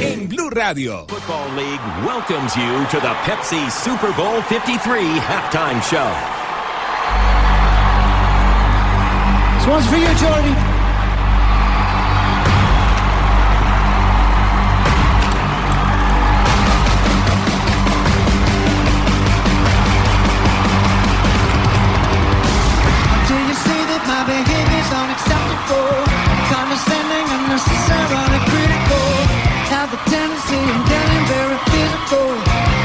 En Blue Radio. Football League welcomes you to the Pepsi Super Bowl 53 halftime show. This one's for you, Jordy.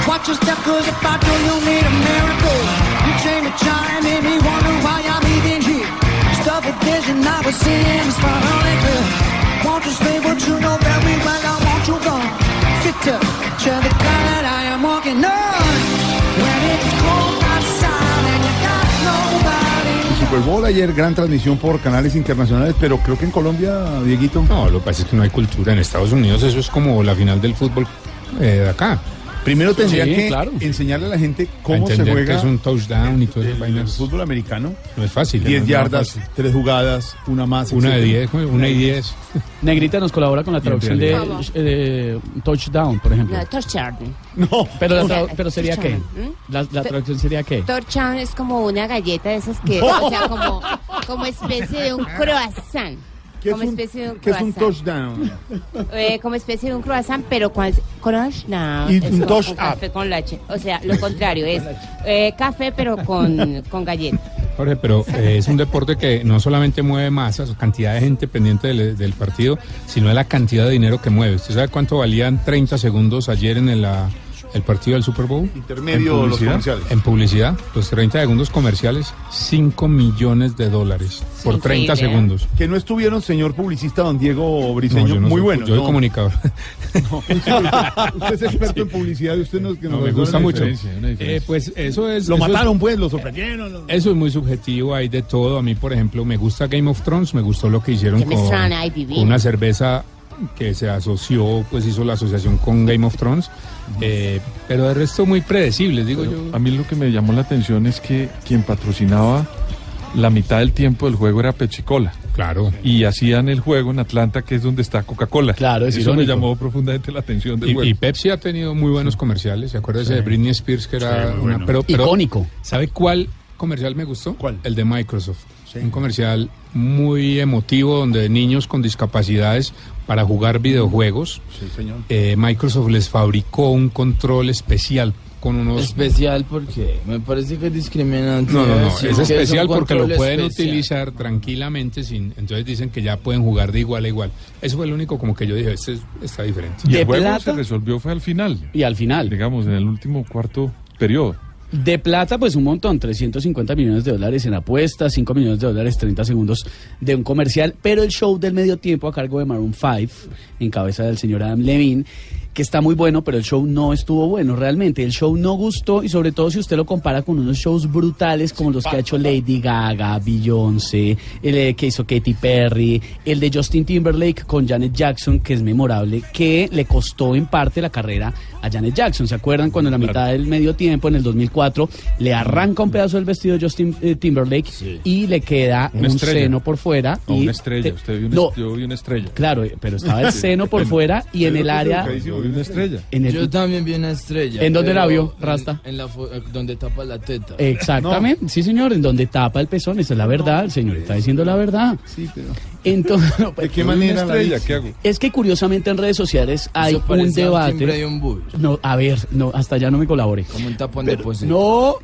Watch your step, cause if I do, you'll need a miracle. You chime, me wonder why I'm even here. Stuff a vision I was seeing is finally clear. Want to stay, but you know very well I want you gone. Up, share the guy that I am walking on. When it's cold outside and you got nobody. Super Bowl ayer, gran transmisión por canales internacionales, pero creo que en Colombia, Dieguito. No, lo que pasa es que no hay cultura. En Estados Unidos eso es como la final del fútbol eh, de acá. Primero tendría Sí, que claro. enseñarle a la gente cómo se juega que es un touchdown y todo eso. el, vainas. fútbol americano. No es fácil. 10 no yardas, fácil. tres jugadas, una más. Una de etcétera. 10, una y 10. Negrita nos colabora con la traducción de eh, touchdown, por ejemplo. No, touchdown. No, Pero, la pero sería qué? touchdown, ¿Mm? La, la traducción sería qué? Touchdown es como una galleta de esas que, o sea, como, como especie de un croissant. ¿Qué es como un, especie de un qué es un croissant. touchdown? Eh, como especie de un croissant, pero con touchdown. Y es un touch café con leche. O sea, lo contrario es eh, café, pero con, con galleta. Jorge, pero eh, es un deporte que no solamente mueve masas, cantidad de gente pendiente del, del partido, sino de la cantidad de dinero que mueve. ¿Usted sabe cuánto valían 30 segundos ayer en el, ah, el partido del Super Bowl? Intermedio, los comerciales. En publicidad, los 30 segundos comerciales, 5 millones de dólares por 30 increíble, ¿eh? segundos. Que no estuvieron, señor publicista, don Diego No, Briseño, yo no muy soy- bueno. Yo soy ¿no? comunicador. No, usted es experto en publicidad y usted nos, que nos No, me gusta mucho. Eh, pues eso es. Lo eso es- mataron, pues, lo sorprendieron. lo- Eso es muy subjetivo, hay de todo. A mí, por ejemplo, me gusta Game of Thrones, me gustó lo que hicieron con, con una cerveza que se asoció, pues hizo la asociación con Game of Thrones, eh, pero de resto muy predecibles, digo yo. A mí lo que me llamó la atención es que quien patrocinaba la mitad del tiempo del juego era Pepsi Cola. Claro. Y hacían el juego en Atlanta, que es donde está Coca-Cola. Claro, es Eso me irónico. llamó profundamente la atención del Y, juego. y Pepsi ha tenido muy buenos comerciales, ¿se acuerda ese de Britney Spears que era Sí, una- bueno. pero, pero- Icónico. ¿Sabe cuál comercial me gustó? ¿Cuál? El de Microsoft. Un comercial muy emotivo donde niños con discapacidades para jugar videojuegos, Sí, señor. eh, Microsoft les fabricó un control especial con unos... Especial porque me parece que es discriminante. No, no, no, es especial porque lo pueden especial. utilizar tranquilamente sin... Entonces dicen que ya pueden jugar de igual a igual. Eso fue lo único como que yo dije, este es- está diferente. y el juego plata. se resolvió fue al final, Y al final, digamos, en el último cuarto periodo. De plata, pues un montón, 350 millones de dólares en apuestas, 5 millones de dólares, 30 segundos de un comercial, pero el show del medio tiempo a cargo de Maroon 5, en cabeza del señor Adam Levine, que está muy bueno, pero el show no estuvo bueno realmente. El show no gustó y sobre todo si usted lo compara con unos shows brutales como los que ha hecho Lady Gaga, Beyoncé, el eh, que hizo Katy Perry, el de Justin Timberlake con Janet Jackson, que es memorable, que le costó en parte la carrera a Janet Jackson. ¿Se acuerdan cuando en la mitad del medio tiempo, en el 2004, le arranca un pedazo del vestido de Justin eh, Timberlake y le queda Una un estrella. seno por fuera? O y una estrella, te- usted vio una, No, yo vi una estrella. claro, eh, pero estaba el seno por fuera y en el área... Vi una estrella. En el, Yo también vi una estrella. ¿En dónde la vio, en- Rasta? En, la fo- eh, donde tapa la teta. Exactamente, sí señor, en donde tapa el pezón, esa es la verdad, el señor está diciendo la verdad. Sí, pero. Entonces, no, ¿De qué vi una manera la estrella? ¿Qué hago? es que curiosamente en redes sociales hay Eso un de debate. un. No, a ver, no, hasta allá no me colabore. Como un tapón de Pero- poceta. no,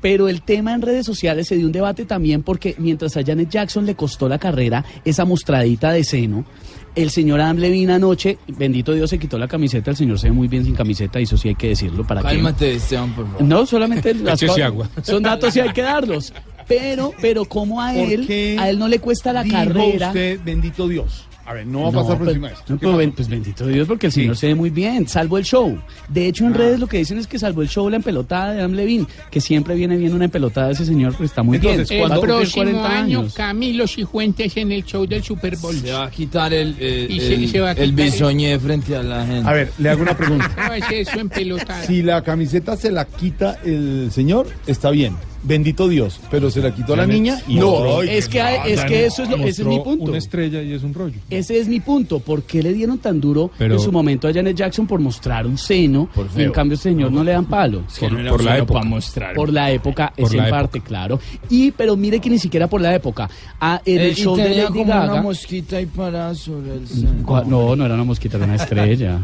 pero el tema en redes sociales se dio un debate también porque mientras a Janet Jackson le costó la carrera esa mostradita de seno, el señor Adam Levine anoche, bendito Dios, se quitó la camiseta, el señor se ve muy bien sin camiseta, y eso sí hay que decirlo para que... Cálmate, Esteban, por favor. No, solamente las agua. son datos y hay que darlos. Pero, pero como a ¿Por él, a él no le cuesta la dijo carrera. usted, bendito Dios. A ver, no va a No, pasar por pues, encima de esto. no, ¿Qué pero ben- pues bendito Dios, porque el señor se ve muy bien, salvo el show. De hecho, Ah. en redes lo que dicen es que salvo el show, la empelotada de Adam Levine, que siempre viene bien una empelotada de ese señor, pues está muy Entonces, bien. El próximo 40 año, años. Camilo Cifuentes en el show del Super Bowl. Se va a quitar el, Y se- el- se va a el quitar el- bisoñé frente a la gente. A ver, le hago una pregunta. No, es empelotada. Si la camiseta se la quita el señor, está bien. Bendito Dios. Pero se la quitó la niña y No, Ay, es que, es que eso es lo, ese es mi punto. Una estrella y es un rollo. Ese es mi punto. ¿Por qué le dieron tan duro Pero- en su momento a Janet Jackson por mostrar un seno y en cambio este señor no le dan palo? Por, por la época. mostrar. Por la época, Por es la en época. parte, claro. Y, pero mire que ni siquiera por la época. Ah, en el Eh, y show de Lady como una Gaga. mosquita ahí parada sobre el seno. Cua- No, no era una mosquita, era una estrella.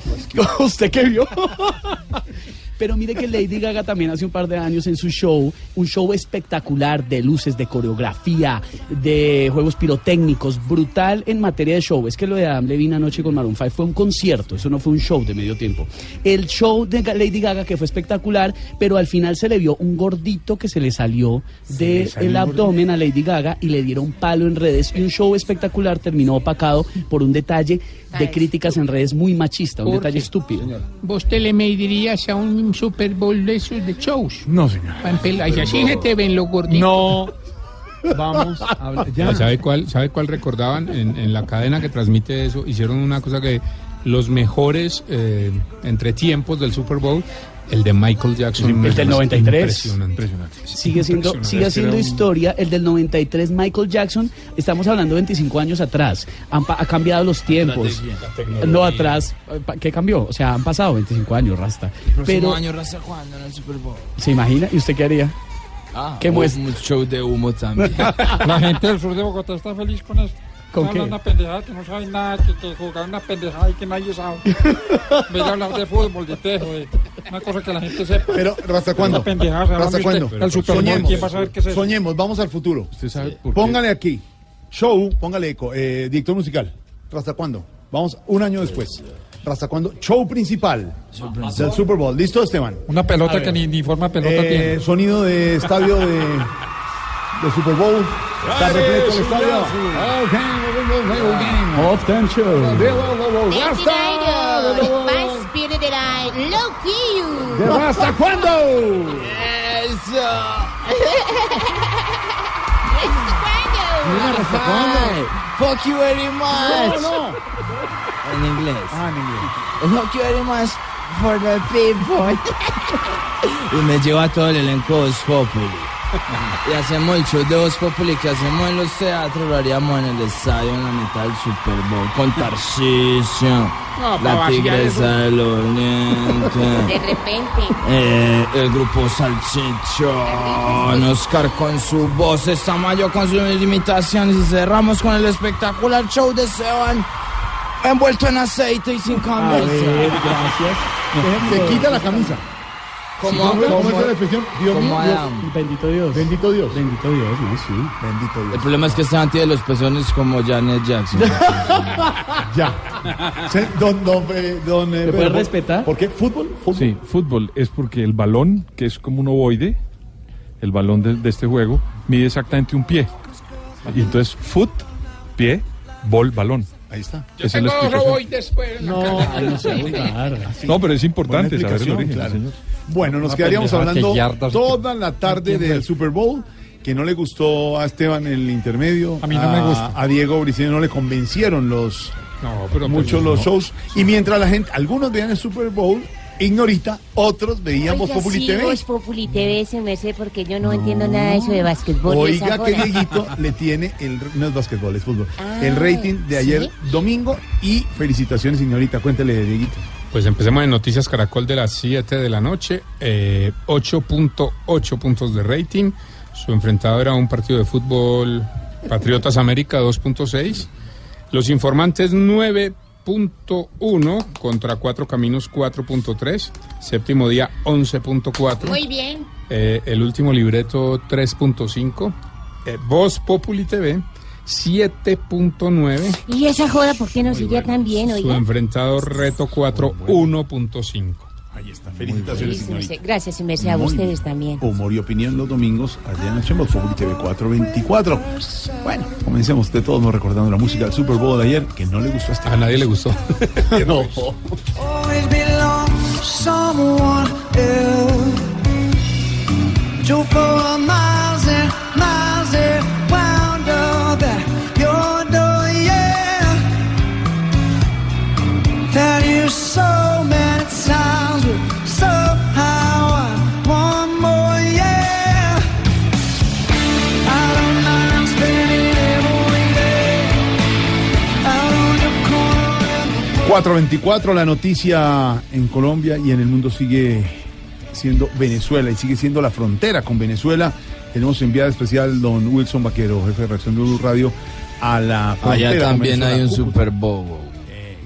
¿Usted qué vio? Pero mire que Lady Gaga también hace un par de años en su show, un show espectacular de luces, de coreografía, de juegos pirotécnicos, brutal en materia de show. Es que lo de Adam Levine anoche con Maroon 5 fue un concierto, eso no fue un show de medio tiempo. El show de Lady Gaga que fue espectacular, pero al final se le vio un gordito que se le salió del abdomen a Lady Gaga y le dieron palo en redes y un show espectacular terminó opacado por un detalle de críticas en redes muy machista, un ¿Por detalle estúpido. ¿Vos te le medirías a un Super Bowl de esos de shows? No, señor. Y así se te ven los gorditos. No. Vamos a hablar. Ya. ¿Sabe cuál, ¿Sabe cuál recordaban? En, en la cadena que transmite eso, hicieron una cosa que los mejores eh, entretiempos del Super Bowl, el de Michael Jackson. El del es 93. Impresionante. Impresionante. Sigue siendo, Impresionante. sigue un- historia. El del 93, Michael Jackson, estamos hablando 25 años atrás. Han ha cambiado los tiempos. No atrás. eh, ¿Qué cambió? O sea, han pasado 25 años, Rasta. Próximo Pero, año, ¿hasta cuándo en el Super Bowl? ¿se imagina? ¿Y usted qué haría? Ah, ¿Qué un- muestra? Un show de humo también. La gente del sur de Bogotá está feliz con esto. ¿Con Hablan qué? una pendejada que no saben nada, que, que jugar una pendejada y que nadie sabe. Vez de hablar de fútbol, de tejo, de una cosa que la gente sepa. Pero, ¿hasta cuándo? Una pendejada, ¿sabe ¿Hasta cuándo? El Super Bowl, Soñemos. ¿quién va a saber qué es eso? Soñemos, vamos al futuro. ¿Usted sabe por qué? Póngale aquí. Show, póngale eco. Eh, director musical. ¿Hasta cuándo? Vamos un año después. ¿Hasta cuándo? Show principal del Super Bowl. ¿Listo, Esteban? Una pelota que ni, ni forma pelota Eh, tiene. sonido de estadio de, de Super Bowl. Está repleto el estadio. Ok, Off time show. Más Spirit I Low Key You. ¿Hasta cuándo? ¿Hasta cuándo? Fuck you very much. No, no. En inglés. Ah, en inglés. Fuck you very much for the people. y me lleva todo el elenco de Populi. Y hacemos el show de Voz Populi que hacemos en los teatros, lo haríamos en el estadio en la mitad del Super Bowl. Con Tarcisio, No, la Tigresa del De Oriente. repente. Eh, el grupo Salchichón, Oscar con su voz, Estamayo con sus imitaciones y cerramos con el espectacular show de Seban envuelto en aceite y sin A camisa. ver, gracias. Se quita la camisa. Como, ¿Cómo, cómo como- es la expresión? Dios mío. Bendito Dios. Bendito Dios. Bendito Dios, ¿no? Sí. Bendito El Dios. problema es que Esteban tiene los pezones como Janet Jackson. Ya. Don, don, eh, don, eh, ¿Me puede Pedro, respetar? ¿Por qué? ¿Fútbol? ¿Fútbol? Sí, fútbol es porque el balón, que es como un ovoide, el balón de, de este juego, mide exactamente un pie. Y entonces, foot, pie, bol, balón. Ahí está. Yo Esa es la tengo robots después la No, pero es importante saber el explicación, origen, claro. señor. Bueno, nos quedaríamos hablando que yardas- toda la tarde del Super Bowl, que no le gustó a Esteban el intermedio. A mí no me gusta. A Diego Briceño no le convencieron los No, pero pues, muchos no. los shows. Y mientras la gente, algunos veían el Super Bowl, ignorita, otros veían Voz Oiga, Populi sí, TV. Voz Populi TV, se me hace porque yo no, entiendo nada de eso de básquetbol. Oiga que. Dieguito le tiene el no es básquetbol, es fútbol. Ah, el rating de ayer ¿sí? domingo y felicitaciones, señorita. Cuéntele, Dieguito. Pues empecemos en Noticias Caracol de las 7 de la noche. Eh, 8.8 puntos de rating. Su enfrentado era un partido de fútbol Patriotas América 2.6. Los informantes 9.1 contra 4 Caminos 4.3. Séptimo día 11.4. Muy bien. Eh, el último libreto 3.5. Eh, Voz Populi TV 7.9. ¿Y esa joda por qué no sigue tan bien, Su oiga? enfrentado Reto 4 1.5. Ahí está. Felicitaciones, Sí, señorita. Gracias, y merced a Muy ustedes bien. también. Humor y opinión los domingos allá en Fútbol TV 424. Bueno, comencemos de todos modos recordando la música del Super Bowl de ayer, que no le gustó a este. A nadie le gustó. no. for miles 424, la noticia en Colombia y en el mundo sigue siendo Venezuela y sigue siendo la frontera con Venezuela. Tenemos enviado especial don Wilson Vaquero, jefe de reacción de Blue Radio, a la frontera. Allá también hay un. Super Bowl.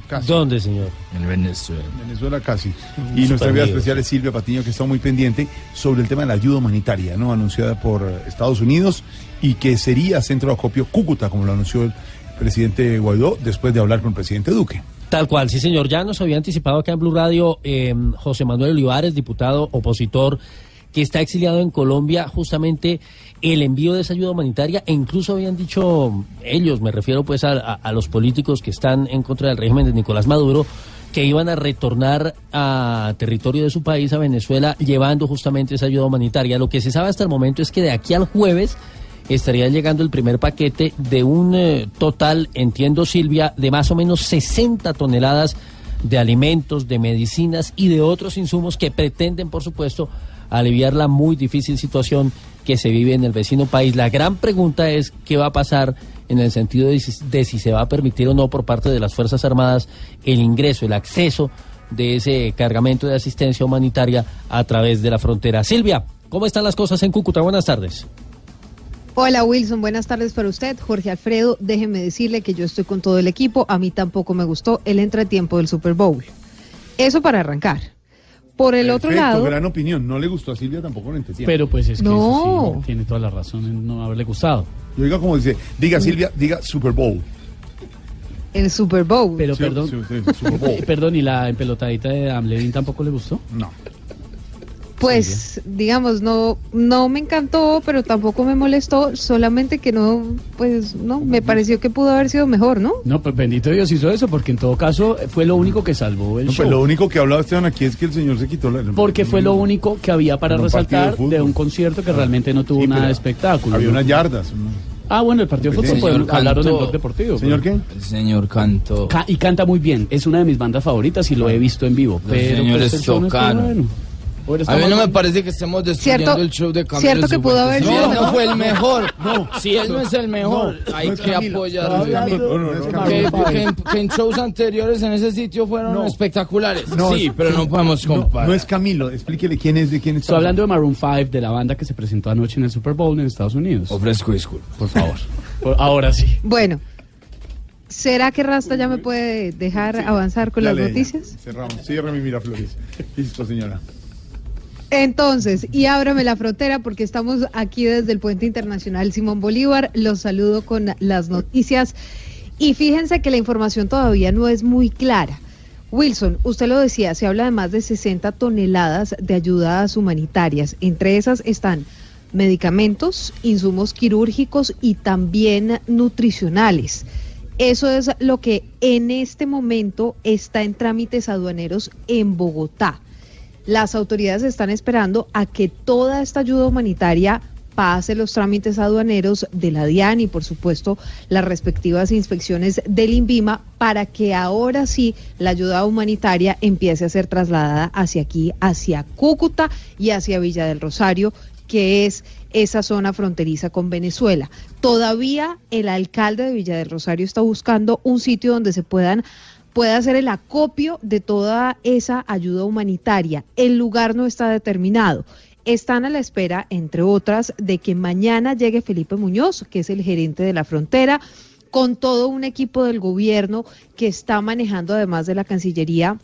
casi. ¿Dónde, señor? En Venezuela. Venezuela casi. Y nuestra super enviada lío, especial es Silvia Patiño, que está muy pendiente sobre el tema de la ayuda humanitaria, ¿no? Anunciada por eh, Estados Unidos y que sería centro de acopio Cúcuta, como lo anunció el presidente Guaidó después de hablar con el presidente Duque. Tal cual, sí señor. Ya nos había anticipado acá en Blue Radio eh, José Manuel Olivares, diputado opositor, que está exiliado en Colombia, justamente el envío de esa ayuda humanitaria, e incluso habían dicho ellos, me refiero pues a- a los políticos que están en contra del régimen de Nicolás Maduro, que iban a retornar a territorio de su país, a Venezuela, llevando justamente esa ayuda humanitaria. Lo que se sabe hasta el momento es que de aquí al jueves estaría llegando el primer paquete de un eh, total, entiendo Silvia, de más o menos 60 toneladas de alimentos, de medicinas y de otros insumos que pretenden, por supuesto, aliviar la muy difícil situación que se vive en el vecino país. La gran pregunta es qué va a pasar en el sentido de si, de si se va a permitir o no por parte de las Fuerzas Armadas el ingreso, el acceso de ese cargamento de asistencia humanitaria a través de la frontera. Silvia, ¿cómo están las cosas en Cúcuta? Buenas tardes. Hola Wilson, buenas tardes para usted. Jorge Alfredo, déjeme decirle que yo estoy con todo el equipo. A mí tampoco me gustó el entretiempo del Super Bowl. Eso para arrancar. Por el otro lado, gran opinión. No le gustó a Silvia tampoco lo entendía. Pero pues es que No. eso sí, tiene toda la razón en no haberle gustado. Yo diga como dice, diga Silvia, diga Super Bowl. el Super Bowl. Pero Sí, perdón, sí, sí, Super Bowl. perdón, ¿y la empelotadita de Amlevin tampoco le gustó? No. Pues, digamos, no, no me encantó, pero tampoco me molestó, solamente que no, pues, no, me pareció que pudo haber sido mejor, ¿no? No, pues bendito Dios hizo eso, porque en todo caso fue lo único que salvó el No, show. pues lo único que hablaba Esteban aquí es que el señor se quitó la... Porque fue lo único que había para de resaltar de un concierto que realmente no tuvo Sí, nada de espectáculo. Había unas yardas. Ah, bueno, el partido de Pues fútbol, pues, Señor hablaron del Cantó. blog deportivo. ¿Señor qué? El señor cantó. Ca- y canta muy bien, es una de mis bandas favoritas y lo he visto en vivo. Los pero señores pues, no A mí no me parece que estemos destruyendo Cierto- el show de Camilo cierto que pudo haber sido Si él no mejor. fue el mejor, si él no es el mejor, No, hay no que Camilo. apoyar. No, no, no, no, no es Que, Camilo. que en, que en shows anteriores en ese sitio fueron No. espectaculares. No, sí, es- pero no podemos No, comparar. no es Camilo, explíquele quién es de quién está Estoy hablando de Maroon 5, de la banda que se presentó anoche en el Super Bowl en Estados Unidos. Ofrezco disculpas. Por favor. Por- ahora sí. Bueno, ¿será que Rasta ya me puede dejar avanzar con las noticias? Cerramos. Cierra mi Miraflores. Listo, señora. Entonces, y ábrame la frontera porque estamos aquí desde el Puente Internacional Simón Bolívar. Los saludo con las noticias. Y fíjense que la información todavía no es muy clara. Wilson, usted lo decía, se habla de más de 60 toneladas de ayudas humanitarias. Entre esas están medicamentos, insumos quirúrgicos y también nutricionales. Eso es lo que en este momento está en trámites aduaneros en Bogotá. Las autoridades están esperando a que toda esta ayuda humanitaria pase los trámites aduaneros de la DIAN y por supuesto las respectivas inspecciones del INVIMA para que ahora sí la ayuda humanitaria empiece a ser trasladada hacia aquí, hacia Cúcuta y hacia Villa del Rosario, que es esa zona fronteriza con Venezuela. Todavía el alcalde de Villa del Rosario está buscando un sitio donde se puedan pueda hacer el acopio de toda esa ayuda humanitaria. El lugar no está determinado. Están a la espera, entre otras, de que mañana llegue Felipe Muñoz, que es el gerente de la frontera, con todo un equipo del gobierno que está manejando, además de la Cancillería,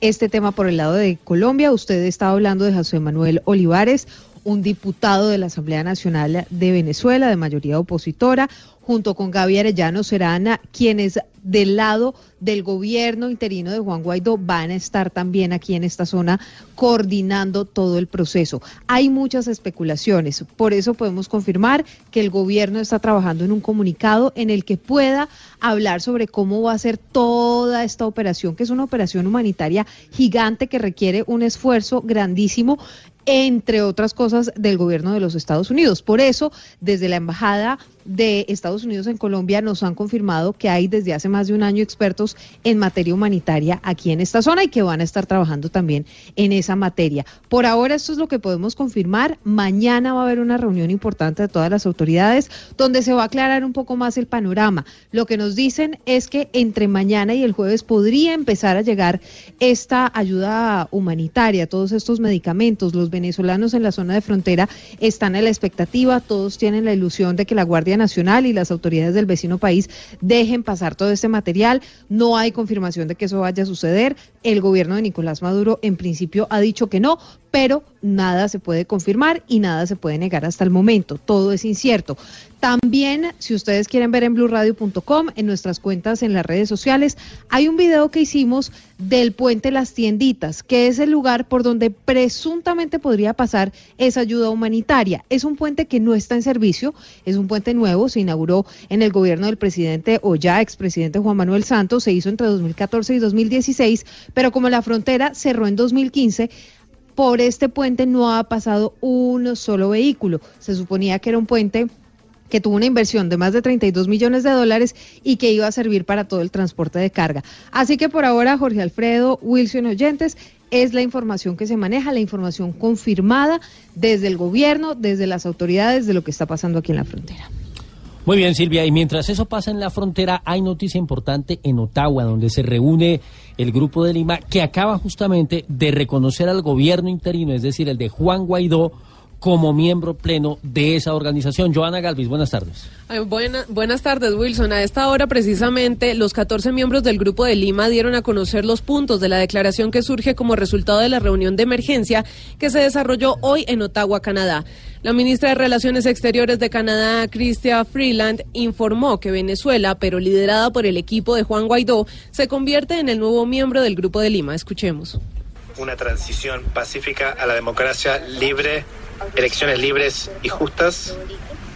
este tema por el lado de Colombia. Usted está hablando de José Manuel Olivares, un diputado de la Asamblea Nacional de Venezuela, de mayoría opositora, junto con Gaby Arellano serán quienes del lado del gobierno interino de Juan Guaidó van a estar también aquí en esta zona coordinando todo el proceso. Hay muchas especulaciones, por eso podemos confirmar que el gobierno está trabajando en un comunicado en el que pueda hablar sobre cómo va a ser toda esta operación, que es una operación humanitaria gigante que requiere un esfuerzo grandísimo entre otras cosas, del gobierno de los Estados Unidos. Por eso, desde la Embajada de Estados Unidos en Colombia nos han confirmado que hay desde hace más de un año expertos en materia humanitaria aquí en esta zona y que van a estar trabajando también en esa materia. Por ahora esto es lo que podemos confirmar. Mañana va a haber una reunión importante de todas las autoridades donde se va a aclarar un poco más el panorama. Lo que nos dicen es que entre mañana y el jueves podría empezar a llegar esta ayuda humanitaria, todos estos medicamentos. Los venezolanos en la zona de frontera están a la expectativa, todos tienen la ilusión de que la Guardia Nacional y las autoridades del vecino país dejen pasar todo este material. No hay confirmación de que eso vaya a suceder. El gobierno de Nicolás Maduro en principio ha dicho que no, pero nada se puede confirmar y nada se puede negar hasta el momento. Todo es incierto. También, si ustedes quieren ver en blurradio.com, en nuestras cuentas en las redes sociales, hay un video que hicimos del puente Las Tienditas, que es el lugar por donde presuntamente podría pasar esa ayuda humanitaria. Es un puente que no está en servicio, es un puente nuevo, se inauguró en el gobierno del presidente o ya expresidente Juan Manuel Santos, se hizo entre 2014 y 2016, pero como la frontera cerró en 2015, por este puente no ha pasado un solo vehículo. Se suponía que era un puente que tuvo una inversión de más de 32 millones de dólares y que iba a servir para todo el transporte de carga. Así que por ahora, Jorge Alfredo, Wilson Oyentes, es la información que se maneja, la información confirmada desde el gobierno, desde las autoridades de lo que está pasando aquí en la frontera. Muy bien, Silvia. Y mientras eso pasa en la frontera, hay noticia importante en Ottawa, donde se reúne el Grupo de Lima, que acaba justamente de reconocer al gobierno interino, es decir, el de Juan Guaidó, como miembro pleno de esa organización. Joana Galvis, buenas tardes. buenas tardes, Wilson. A esta hora, precisamente, los 14 miembros del Grupo de Lima dieron a conocer los puntos de la declaración que surge como resultado de la reunión de emergencia que se desarrolló hoy en Ottawa, Canadá. La ministra de Relaciones Exteriores de Canadá, Chrystia Freeland, informó que Venezuela, pero liderada por el equipo de Juan Guaidó, se convierte en el nuevo miembro del Grupo de Lima. Escuchemos. Una transición pacífica a la democracia libre elecciones libres y justas,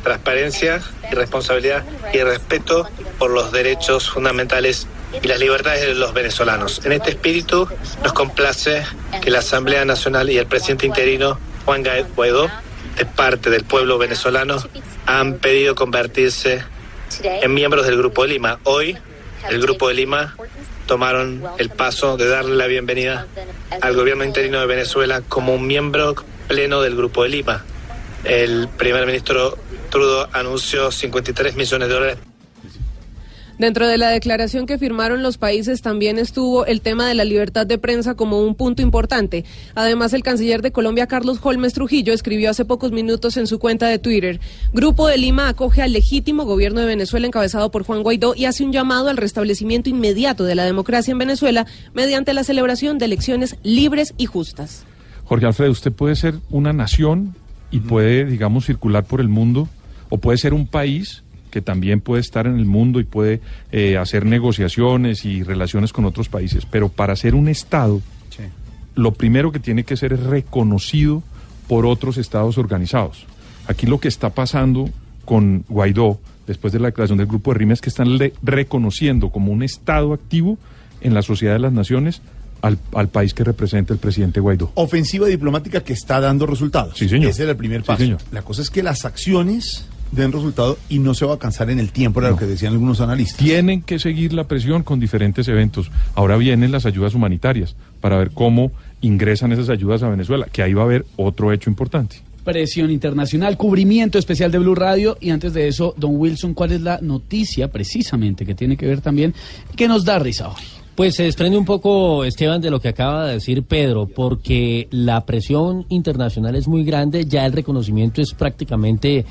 transparencia y responsabilidad y respeto por los derechos fundamentales y las libertades de los venezolanos. En este espíritu nos complace que la Asamblea Nacional y el presidente interino Juan Guaidó, de parte del pueblo venezolano, han pedido convertirse en miembros del Grupo de Lima. Hoy, el Grupo de Lima tomaron el paso de darle la bienvenida al gobierno interino de Venezuela como un miembro pleno del Grupo de Lima. El primer ministro Trudeau anunció 53 millones de dólares. Dentro de la declaración que firmaron los países también estuvo el tema de la libertad de prensa como un punto importante. Además, el canciller de Colombia, Carlos Holmes Trujillo, escribió hace pocos minutos en su cuenta de Twitter, Grupo de Lima acoge al legítimo gobierno de Venezuela encabezado por Juan Guaidó y hace un llamado al restablecimiento inmediato de la democracia en Venezuela mediante la celebración de elecciones libres y justas. Jorge Alfredo, usted puede ser una nación y puede, digamos, circular por el mundo, o puede ser un país que también puede estar en el mundo y puede eh, hacer negociaciones y relaciones con otros países. Pero para ser un Estado, lo primero que tiene que ser es reconocido por otros estados organizados. Aquí lo que está pasando con Guaidó, después de la declaración del Grupo de Rima, es que están reconociendo como un Estado activo en la sociedad de las naciones al, país que representa el presidente Guaidó. Ofensiva diplomática que está dando resultados. Sí, señor. Ese era el primer paso. La cosa es que las acciones den resultado y no se va a cansar en el tiempo, era lo que decían algunos analistas. Tienen que seguir la presión con diferentes eventos. Ahora vienen las ayudas humanitarias para ver cómo ingresan esas ayudas a Venezuela, que ahí va a haber otro hecho importante. Presión internacional, cubrimiento especial de Blue Radio. Y antes de eso, don Wilson, ¿cuál es la noticia precisamente que tiene que ver también que nos da risa hoy? Pues se desprende un poco, Esteban, de lo que acaba de decir Pedro, porque la presión internacional es muy grande, ya el reconocimiento es prácticamente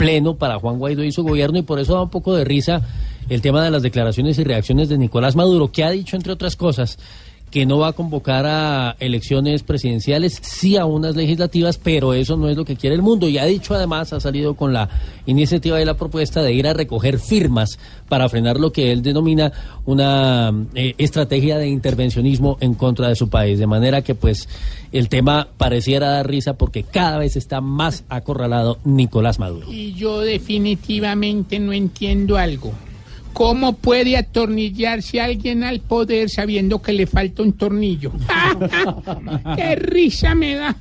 pleno para Juan Guaidó y su gobierno, y por eso da un poco de risa el tema de las declaraciones y reacciones de Nicolás Maduro, que ha dicho, entre otras cosas, que no va a convocar a elecciones presidenciales, sí a unas legislativas, pero eso no es lo que quiere el mundo. Y ha dicho además, ha salido con la iniciativa y la propuesta de ir a recoger firmas para frenar lo que él denomina una eh, estrategia de intervencionismo en contra de su país. De manera que pues el tema pareciera dar risa porque cada vez está más acorralado Nicolás Maduro. Y yo definitivamente no entiendo algo. ¿Cómo puede atornillarse alguien al poder sabiendo que le falta un tornillo? ¡Qué risa me da!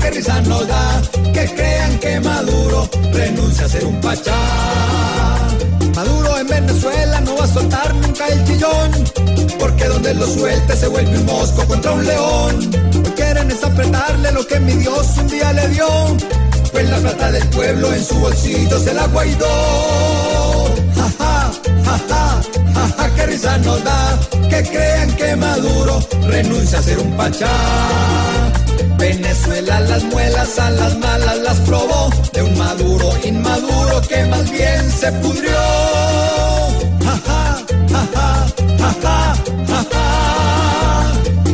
qué risa nos da que crean que Maduro renuncia a ser un pachá. Maduro en Venezuela no va a soltar nunca el chillón, porque donde lo suelte se vuelve un mosco contra un león. Quieren es apretarle lo que mi Dios un día le dio, pues la plata del pueblo en su bolsillo se la guaidó. Ja, ja, ja, ja, ja, ja, qué risa nos da que crean que Maduro renuncia a ser un pachá. Venezuela las muelas a las malas las probó de un maduro inmaduro que más bien se pudrió. Ja, ja, ja, ja, ja, ja.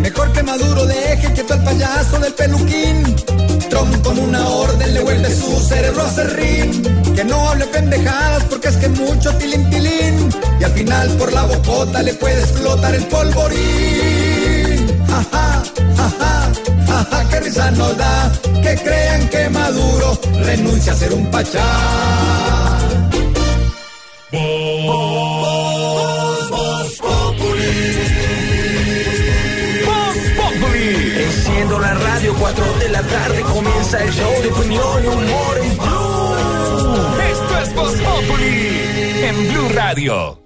Mejor que Maduro deje quieto al payaso del peluquín. Trump con una orden le vuelve su cerebro a serrín. Que no hable pendejadas porque es que mucho tilín tilín. Y al final por la bocota le puede explotar el polvorín. Ja, ja, ja, ja. Ajá, qué risa nos da que crean que Maduro renuncia a ser un pachá. Enciendo 4 de la tarde comienza el show de opinión y humor en Blue. Esto es Voz en Blue Radio.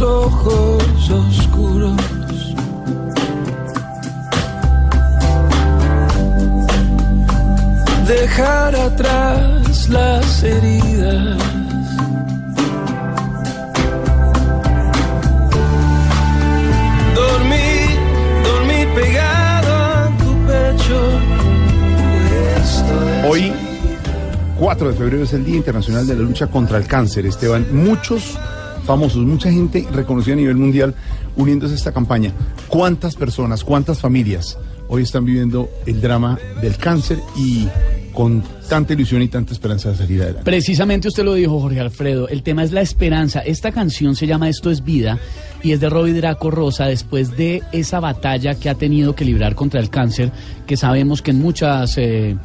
Ojos oscuros. Dejar atrás las heridas. Dormí, dormí pegado a tu pecho. Hoy, 4 de febrero, es el Día Internacional de la Lucha contra el Cáncer, Esteban. Muchos famosos, mucha gente reconocida a nivel mundial uniéndose a esta campaña. ¿Cuántas personas, cuántas familias hoy están viviendo el drama del cáncer y con tanta ilusión y tanta esperanza de salir adelante? Precisamente usted lo dijo, Jorge Alfredo. El tema es la esperanza. Esta canción se llama Esto es vida y es de Robbie Draco Rosa después de esa batalla que ha tenido que librar contra el cáncer, que sabemos que en muchas eh,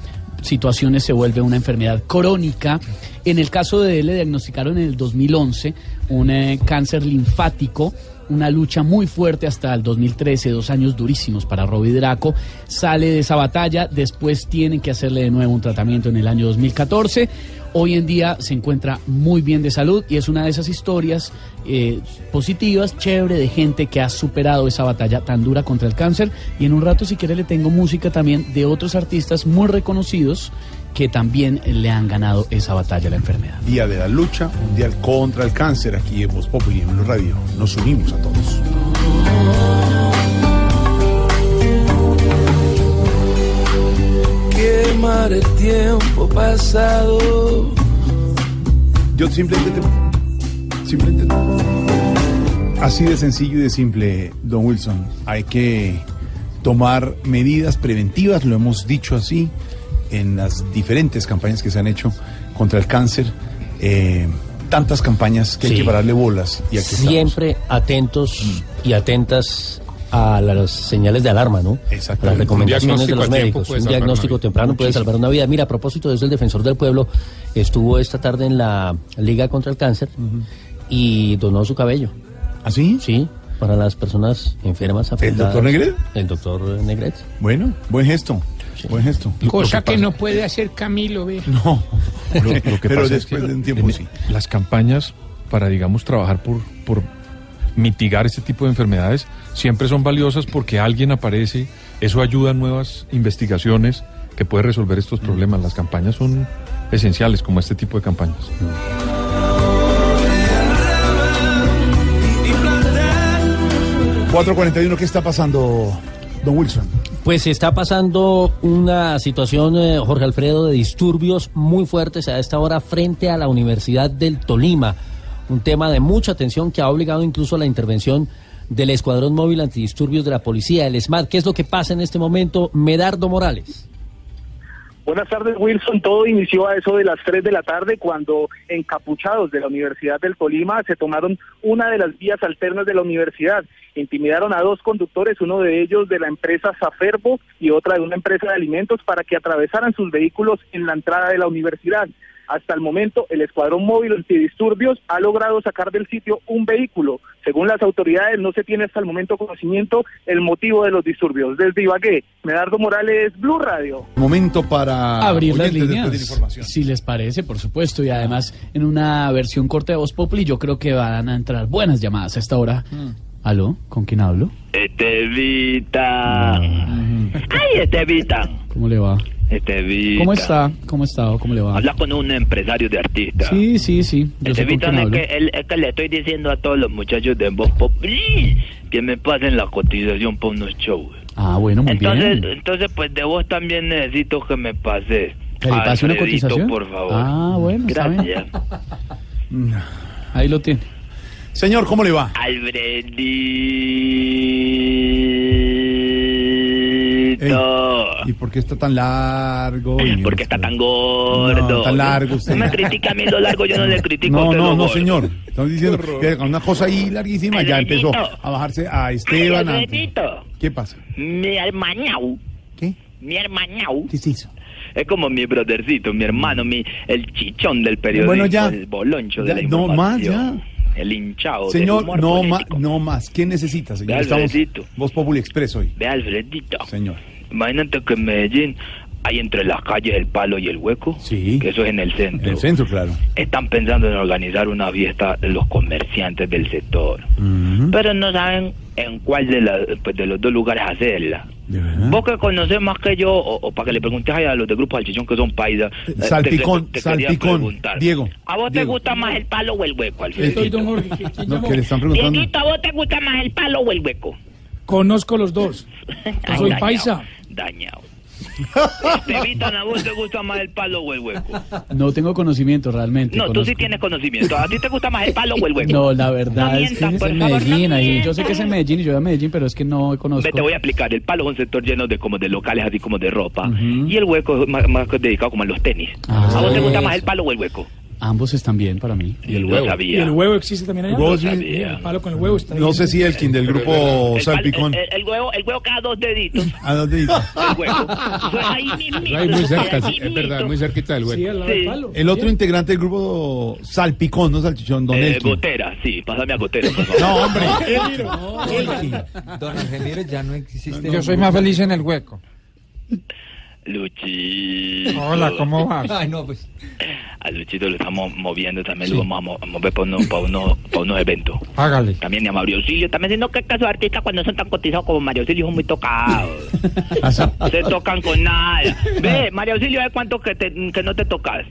situaciones se vuelve una enfermedad crónica. En el caso de él le diagnosticaron en el 2011 un eh, cáncer linfático una lucha muy fuerte hasta el 2013, dos años durísimos para Robbie Draco. Sale de esa batalla, después tienen que hacerle de nuevo un tratamiento en el año 2014. Hoy en día se encuentra muy bien de salud y es una de esas historias eh, positivas, chévere, de gente que ha superado esa batalla tan dura contra el cáncer. Y en un rato, si quiere, le tengo música también de otros artistas muy reconocidos que también le han ganado esa batalla a la enfermedad. Día de la lucha mundial contra el cáncer aquí en Voz Populi en Blue Radio. Nos unimos a todos. quemar el tiempo pasado. Yo simplemente, simplemente, así de sencillo y de simple, don Wilson. Hay que tomar medidas preventivas, lo hemos dicho así en las diferentes campañas que se han hecho contra el cáncer. Eh, tantas campañas que hay que pararle bolas y aquí estamos. Siempre atentos y atentas a las señales de alarma, ¿no? A las recomendaciones de los médicos. Un diagnóstico temprano puede salvar una vida. Mira, a propósito de eso, el defensor del pueblo estuvo esta tarde en la Liga contra el Cáncer y donó su cabello. ¿Ah, sí? Sí, para las personas enfermas afectadas. doctor Negret? El doctor Negret. Bueno, buen gesto. Buen gesto. Cosa que, no puede hacer Camilo, ve. No. Lo, lo que Pero pasa después es que de un tiempo en- sí. las campañas para, digamos, trabajar por, por mitigar este tipo de enfermedades, siempre son valiosas porque alguien aparece, eso ayuda a nuevas investigaciones que puede resolver estos problemas. Las campañas son esenciales, como este tipo de campañas. 441, ¿qué está pasando, don Wilson? Pues está pasando una situación, eh, Jorge Alfredo, de disturbios muy fuertes a esta hora frente a la Universidad del Tolima. Un tema de mucha atención que ha obligado incluso a la intervención del Escuadrón Móvil Antidisturbios de la Policía, el SMAT. ¿Qué es lo que pasa en este momento? Medardo Morales. Buenas tardes, Wilson. Todo inició a eso de las 3 de la tarde cuando encapuchados de la Universidad del Tolima se tomaron una de las vías alternas de la universidad. Intimidaron a dos conductores, uno de ellos de la empresa Saferbo y otra de una empresa de alimentos, para que atravesaran sus vehículos en la entrada de la universidad. Hasta el momento, el Escuadrón Móvil Antidisturbios ha logrado sacar del sitio un vehículo. Según las autoridades, no se tiene hasta el momento conocimiento el motivo de los disturbios. Desde Ibagué, Medardo Morales, Blue Radio. Momento para abrir las líneas, de información. si les parece, por supuesto, y además en una versión corta de Voz Populi, yo creo que van a entrar buenas llamadas a esta hora. ¿Aló? ¿Con quién hablo? Estevita. Ay, Estevita. ¿Cómo le va? Estevita. ¿Cómo está? ¿Cómo está? ¿Cómo le va? Habla con un empresario de artistas. Sí, sí, sí. Yo Estevita, quién es que, el- es que le estoy diciendo a todos los muchachos de Voz Populi que me pasen la cotización para unos shows. Ah, bueno, muy Entonces, bien. entonces, pues de vos también necesito que me pases. ¿Que le pase una cotización? por favor. Ah, bueno. Gracias. Ahí lo tiene. Señor, ¿cómo le va? Alfredito. Por qué está tan largo? y- Porque está tan gordo. No, tan largo usted. No me critica a mí lo largo, yo no le critico a No, usted no, no, gordo. señor. Estamos diciendo que con una cosa ahí larguísima ya empezó a bajarse a Esteban. Ay. ¿Qué pasa? Mi hermañau. ¿Qué? Mi hermañau. ¿Qué se hizo? Es como mi brothercito, mi hermano, mi, el chichón del periodismo, Bueno, ya. el boloncho de Ya, la no más, información. El hinchado del Señor, humor no, más, no más. ¿Qué necesita, señor? Ve, Estamos. Voz Populi Express hoy. Ve, Alfredito. Señor. Imagínate que en Medellín hay entre las calles el palo y el hueco. Sí. Que eso es en el centro. En el centro, claro. Están pensando en organizar una fiesta de los comerciantes del sector. Pero no saben en cuál de, la- pues, de los dos lugares hacerla. Vos que conoces más que yo, o, o para que le preguntes a los de Grupo Salchichón que son paisas. eh, Salpicón, te- te salpicón. Diego. ¿A vos te gusta más el palo o el hueco, El Alfredito? que- No, que le están preguntando. Dieguito, ¿a vos te gusta más el palo o el hueco? Conozco los dos. Soy paisa. Dañado. Estevita, ¿a vos te gusta más el palo o el hueco? No tengo conocimiento realmente. No, tú conozco- sí tienes conocimiento. ¿A ti te gusta más el palo o el hueco? No, la verdad No es mientas, que es en favor, no Medellín. ahí. Yo sé que es en Medellín y yo voy a Medellín, pero es que no conozco. Te voy a explicar. El palo es un sector lleno de como de locales, así como de ropa. Y el hueco es más, más dedicado como a los tenis. Ah, ¿A vos te gusta más el palo o el hueco? Ambos están bien para mí. Y el huevo. ¿Y el huevo existe también allá? Huevo, sí. El palo con el huevo está ahí. No sé si el quien del grupo El, Salpicón. el, el huevo, el huevo cada dos deditos. ¿A dónde dice? El huevo. Ahí mismito. Ahí muy cerca, es ahí sí, es verdad, muy cerquita del hueco. Sí, al lado del palo. El otro integrante del grupo Salpicón, no Salchichón, Don Eh, Elkin. gotera, sí, pásame a gotera, por favor. No, hombre. Elkin. Don Ingeniero ya no existe. Yo soy más feliz en el hueco. Luchito. Hola, ¿cómo vas? Ay, no, pues. A Luchito lo estamos moviendo, también lo vamos a, mo- a mover para unos, para, unos, para unos eventos. Hágale. También a Mario Auxilio, también siendo que caso de artistas cuando son tan cotizados como Mario Auxilio son muy tocados. Se tocan con nada. Ve, Mario Auxilio, ¿de cuánto que, te- que no te tocas?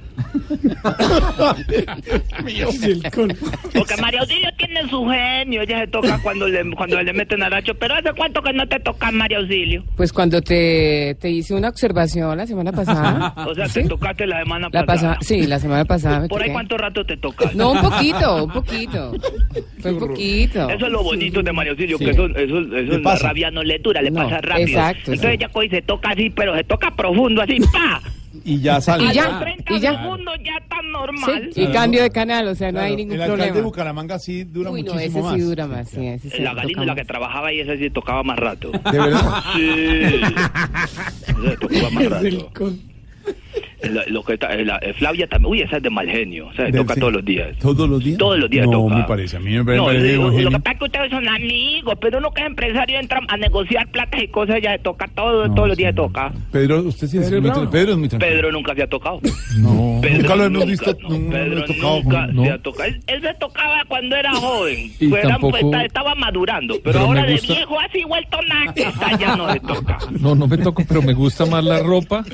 Porque Mario Auxilio tiene su genio, ella se toca cuando le, cuando le meten aracho, pero ¿hace cuánto que no te tocas, Mario Auxilio? Pues cuando te, te hice una observación la semana pasada. O sea, te tocaste la semana La pasada. pasada, sí, la semana pasada. ¿Por ahí cuánto rato te tocas? No, un poquito, un poquito. Fue un poquito. Eso es lo bonito de Mario Auxilio, Sí. que eso, eso, eso la pasa? rabia no le dura, le No, pasa rápido. exacto, Entonces sí. ella coge y se toca así, pero se toca profundo, así, ¡pa! Y ya sale. Y ya, los 30 y ya. segundos ya está normal. Sí, y cambio de canal, o sea, no hay ningún el alcalde de problema. Bucaramanga sí dura Uy, no, muchísimo ese más. sí dura más, sí, ese sí La Galindo, la que trabajaba ahí, esa sí tocaba más rato. ¿De verdad? Sí. Esa tocaba más rato. Lo, lo que está- la, eh, Flavia también, uy, esa es de mal genio, o sea, Del- toca sí. todos los días. ¿Todos los días? Todos los días no, toca. me parece. A mí me parece, No, me parece lo, que pasa es que ustedes son amigos, pero uno que es empresario entra a negociar plata y cosas, ya se toca todo, todos los días toca. Pedro, usted sí es Pedro tra- Pedro es muy tranquilo. Pedro nunca se ha tocado. No. Pedro Nunca lo hemos visto, Nunca, no, no Pedro le he tocado. nunca no. se ha tocado. Él, él se tocaba cuando era joven. Y tampoco- pues, estaba madurando. Pero, ahora de viejo así vuelto nada. Ya no se toca. No, no me toco, pero me gusta más la ropa,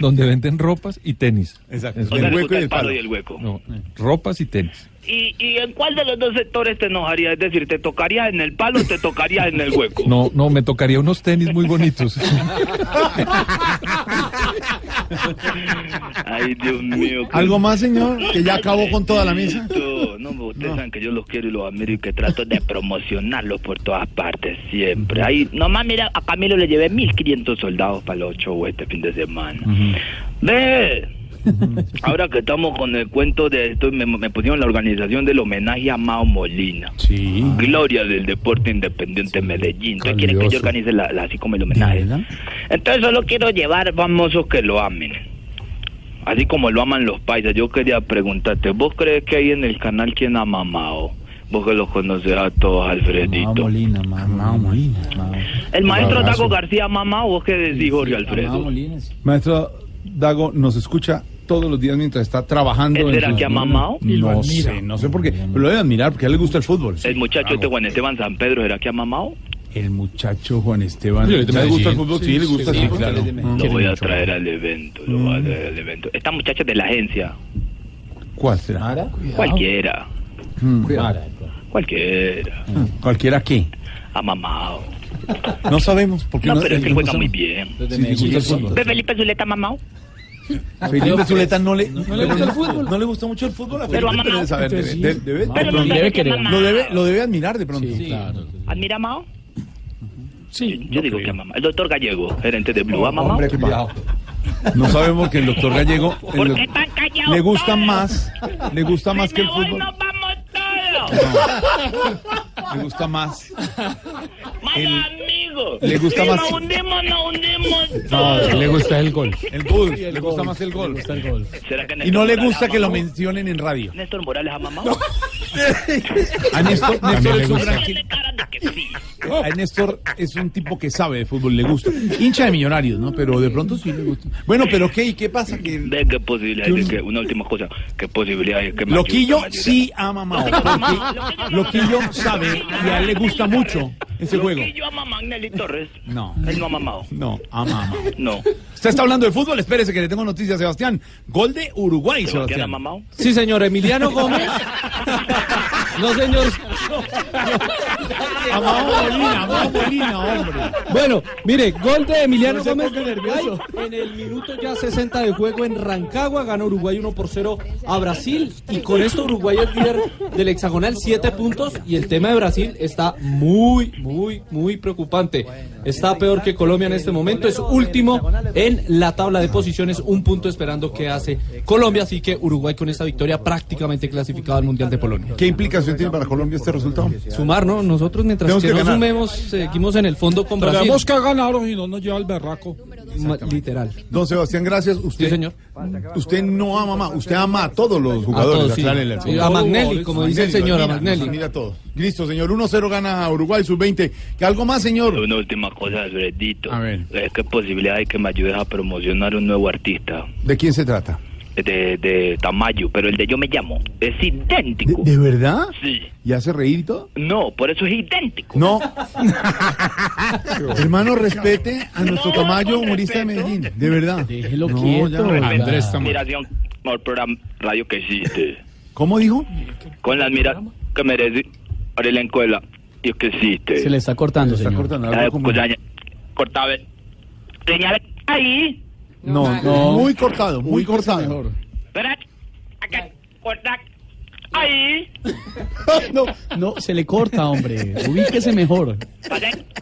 donde venden ropas y tenis. Exacto. O sea, le gusta el palo y el hueco. No, ropas y tenis. ¿Y, ¿Y en cuál de los dos sectores te enojaría? Es decir, ¿te tocaría en el palo o te tocaría en el hueco? No, no, me tocaría unos tenis muy bonitos. Ay, Dios mío. ¿Algo más, señor? Que ya acabó con toda la mesa. bonito. No, ustedes saben que yo los quiero y los admiro y que trato de promocionarlos por todas partes siempre. Ahí, nomás mira, a Camilo le llevé 1500 soldados para los shows este fin de semana. Ve, ahora que estamos con el cuento de esto, me, me pusieron la organización del homenaje a Mao Molina. Sí. Gloria del deporte independiente de Medellín. ¿Ustedes quieren que yo organice la, la- así como el homenaje? Entonces solo quiero llevar famosos que lo amen. Así como lo aman los paisas. Yo quería preguntarte, ¿vos crees que hay en el canal quien ama a Mao? Vos que los conoces a todos, Alfredito. Molina, Mao Molina. El maestro. Dago García ama a Mao, ¿vos qué decís, Jorge Alfredo? Maestro Dago nos escucha todos los días mientras está trabajando. ¿Será sus- que ama a Mao? Y lo No sé, no sé por qué. Pero lo debe admirar porque a él le gusta el fútbol. El muchacho este Juan Esteban San Pedro, ¿será que ama a Mao? El muchacho Juan Esteban. Sí, de ¿Le gusta el fútbol? Sí, Sí, le gusta, sí, sí, sí, claro. sí, sí, Mm. Lo voy a traer al evento, lo voy a traer al evento. Esta muchacha de la agencia, ¿Cuál será? cualquiera, Mm. cualquiera, ¿Cualquiera qué? ama a Mao. No sabemos. Porque No, pero es que le juega gusta- muy bien. El fútbol. ¿Ve Felipe Zuleta ama a Mao? Felipe Zuleta no le, no, le gusta el fútbol. No le gusta mucho el fútbol a Pero Felipe, debe saber, debe. Lo debe, lo debe admirar de pronto. ¿Admira a Mao? Sí, yo digo que a Mao. El doctor Gallego, gerente de Blue, ama a Mao. Hombre, cuidado. No sabemos que el doctor Gallego el ¿Por doc- qué tan callados le gusta más, le gusta más que el fútbol. Todos. Le gusta más. Malos El- amigos. le gusta Si más- Nos hundimos, nos hundimos No, le gusta el gol. El gol, le gusta más el gol. ¿Será que Y no le gusta que lo mencionen en radio. ¿Néstor Morales ama a Mao? A Néstor, Néstor es un gusta. gran- A Néstor es un tipo que sabe de fútbol, le gusta. Hincha de millonarios, ¿no? Pero de pronto sí le gusta. Bueno, pero ¿qué? ¿Y qué pasa? ¿De qué posibilidad que, una última cosa, qué posibilidad que me Loquillo me ayude? sí ama a Porque Loquillo sabe y a él le gusta mucho ese juego. Loquillo ama a Magnelli Torres. No. Él no ama a Mao. No, ama a Mao. No. Usted está hablando de fútbol, espérese que le tengo noticias, Sebastián. Gol de Uruguay, ¿Sebastián Sebastián. ama a Mao? Sí, señor, Emiliano Gómez. No, señor. Amado Molina, Amado Molina, hombre. Bueno, mire, gol de Emiliano Gómez en el minuto ya 60 de juego en Rancagua, gana Uruguay 1 por 0 a Brasil y con esto Uruguay es líder del hexagonal 7 puntos y el tema de Brasil está muy, muy, muy preocupante. Está peor que Colombia en este momento, es último en la tabla de posiciones, un punto esperando que hace Colombia, así que Uruguay con esta victoria prácticamente clasificado al Mundial de Polonia. ¿Qué implicación tiene para Colombia este resultado? Sumar, ¿no? Nosotros mientras Tenemos que, que no ganar. sumemos, seguimos en el fondo con Brasil. Tenemos que ganar o si no nos lleva el berraco. Literal. Don Sebastián, gracias. Usted, Sí, señor. Usted no ama a Mao, usted ama a todos los jugadores. todos, sí. señor. a Magnelli, como dice el señor, a admira, Magnelli. nos admira a todos. Listo, señor. 1-0 gana Uruguay, sub-20. ¿Que algo más, señor? Una última cosa, Alfredito. A ver. ¿Qué posibilidad hay que me ayudes a promocionar un nuevo artista? ¿De quién se trata? De, de Tamayo, pero el de Yo Me Llamo es idéntico. ¿De verdad? Sí. ¿Y hace reír y todo? No, por eso es idéntico. No. Hermano, respete a nuestro Tamayo, humorista de Medellín. De verdad. Déjelo quieto, admiración por programa radio que existe. ¿Cómo dijo? Con la admiración que merece por el elenco de la y que existe. Se le está cortando, Se está señor. cortando, Ya, algo como- pues, cortaba. Señala ahí. No, no. Muy cortado, muy cortado. Espera. Acá. Corta. Ahí. No, no, se le corta, hombre. Ubíquese mejor.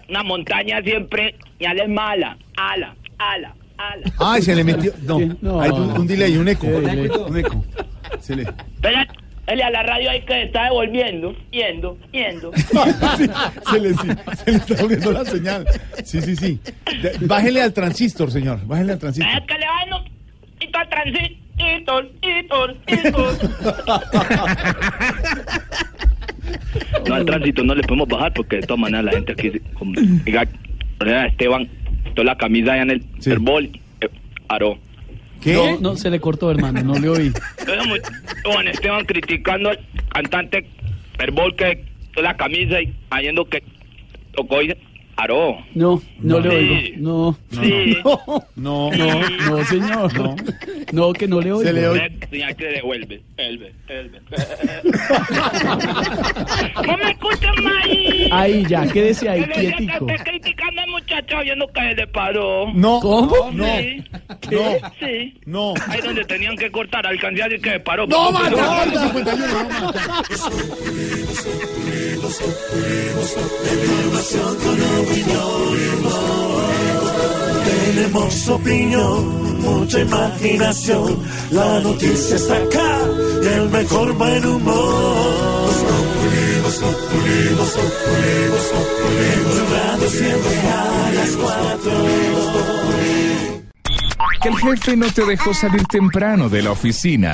Una montaña siempre y ala es mala. Ala, ala, ala. Ay, se le metió. No, No. hay un, un delay, un eco. Un eco. Se le. Él a la radio ahí que está devolviendo, yendo, yendo. Sí, se, le, sí, se le está abriendo la señal. Sí, sí, sí. De- bájele al transistor, señor. Bájele al transistor. Es que le no. Y todo transistor, hitor. No, al tránsito no le podemos bajar porque de todas maneras la gente aquí, como, diga, Esteban, toda la camisa allá en el, el bol, eh, aro. No, no, se le cortó, hermano, no le oí. Juan Esteban criticando al cantante Herbol que la camisa y haciendo que tocó y Aró. No, no, le Sí. oigo. No, Sí. no, no, no, no, señor. No. que no le oigo. Señal que devuelve. Elbe, elbe. no me escuchan más. Ahí ya, quédese ahí, le que esté criticando al muchacho viendo que se le paró. No. ¿Cómo? No. Sí. No. Sí. No. Ahí donde tenían que cortar, alcancé a decir que se paró. No, mata, mata, 51, no, mata. Tenemos opinión, mucha imaginación. La noticia está acá y el mejor buen humor. Radio siempre a las cuatro. Que el jefe no te dejó salir temprano de la oficina.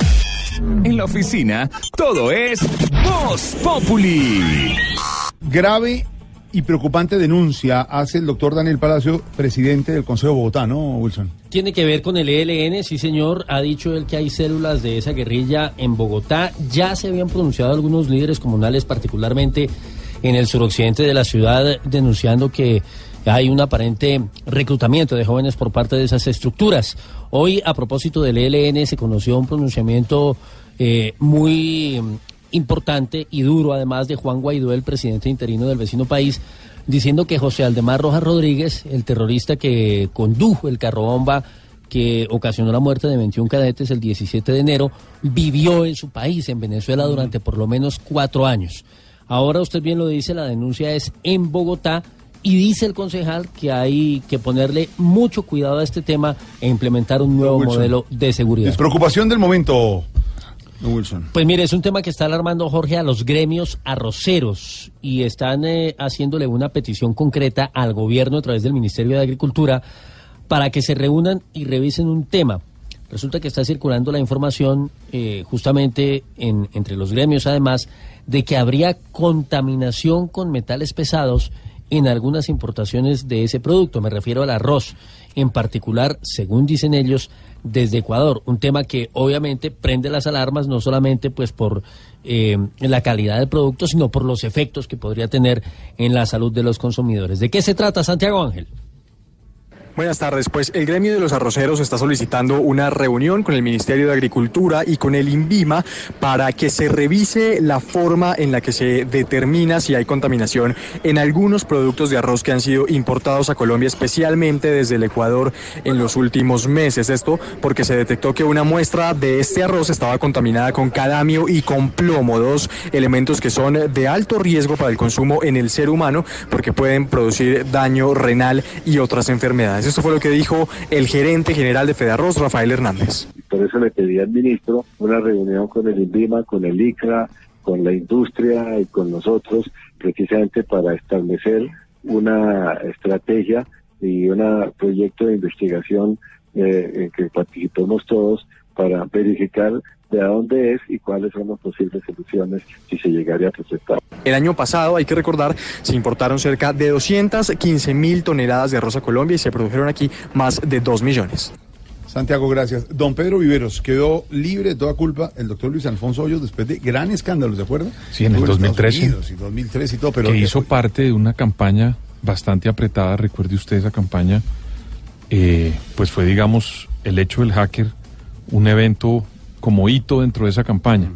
En la oficina, todo es Voz Populi. Grave y preocupante denuncia hace el doctor Daniel Palacio, presidente del Consejo de Bogotá, ¿no, Wilson? Tiene que ver con el ELN, sí señor, ha dicho él que hay células de esa guerrilla en Bogotá. Ya se habían pronunciado algunos líderes comunales, particularmente en el suroccidente de la ciudad, denunciando que hay un aparente reclutamiento de jóvenes por parte de esas estructuras. Hoy, a propósito del ELN, se conoció un pronunciamiento eh, muy importante y duro, además de Juan Guaidó, el presidente interino del vecino país, diciendo que José Aldemar Rojas Rodríguez, el terrorista que condujo el carro bomba que ocasionó la muerte de 21 cadetes el 17 de enero, vivió en su país, en Venezuela, durante por lo menos cuatro años. Ahora usted bien lo dice, la denuncia es en Bogotá y dice el concejal que hay que ponerle mucho cuidado a este tema e implementar un nuevo Wilson. modelo de seguridad. Despreocupación del momento, Wilson. Pues mire, es un tema que está alarmando, Jorge, a los gremios arroceros y están eh, haciéndole una petición concreta al gobierno a través del Ministerio de Agricultura para que se reúnan y revisen un tema. Resulta que está circulando la información eh, justamente en- entre los gremios, además, de que habría contaminación con metales pesados en algunas importaciones de ese producto. Me refiero al arroz, en particular, según dicen ellos, desde Ecuador. Un tema que obviamente prende las alarmas, no solamente pues por eh, la calidad del producto, sino por los efectos que podría tener en la salud de los consumidores. ¿De qué se trata, Santiago Ángel? Buenas tardes. Pues el gremio de los arroceros está solicitando una reunión con el Ministerio de Agricultura y con el INVIMA para que se revise la forma en la que se determina si hay contaminación en algunos productos de arroz que han sido importados a Colombia, especialmente desde el Ecuador en los últimos meses. Esto porque se detectó que una muestra de este arroz estaba contaminada con cadamio y con plomo, dos elementos que son de alto riesgo para el consumo en el ser humano porque pueden producir daño renal y otras enfermedades. Esto fue lo que dijo el gerente general de Fedarroz, Rafael Hernández. Por eso le pedí al ministro una reunión con el INVIMA, con el ICRA, con la industria y con nosotros, precisamente para establecer una estrategia y un proyecto de investigación eh, en que participemos todos para verificar de dónde es y cuáles son las posibles soluciones si se llegaría a presentar. El año pasado, hay que recordar, se importaron cerca de 215 mil toneladas de arroz a Colombia y se produjeron aquí más de 2 millones. Santiago, gracias. Don Pedro Viveros quedó libre de toda culpa el doctor Luis Alfonso Hoyos después de gran escándalo, ¿de acuerdo? Sí, en el Estuvo 2013. Estados Unidos y 2013 y todo, pero que hizo parte de una campaña bastante apretada, recuerde usted esa campaña, eh, pues fue, digamos, el hecho del hacker, un evento como hito dentro de esa campaña.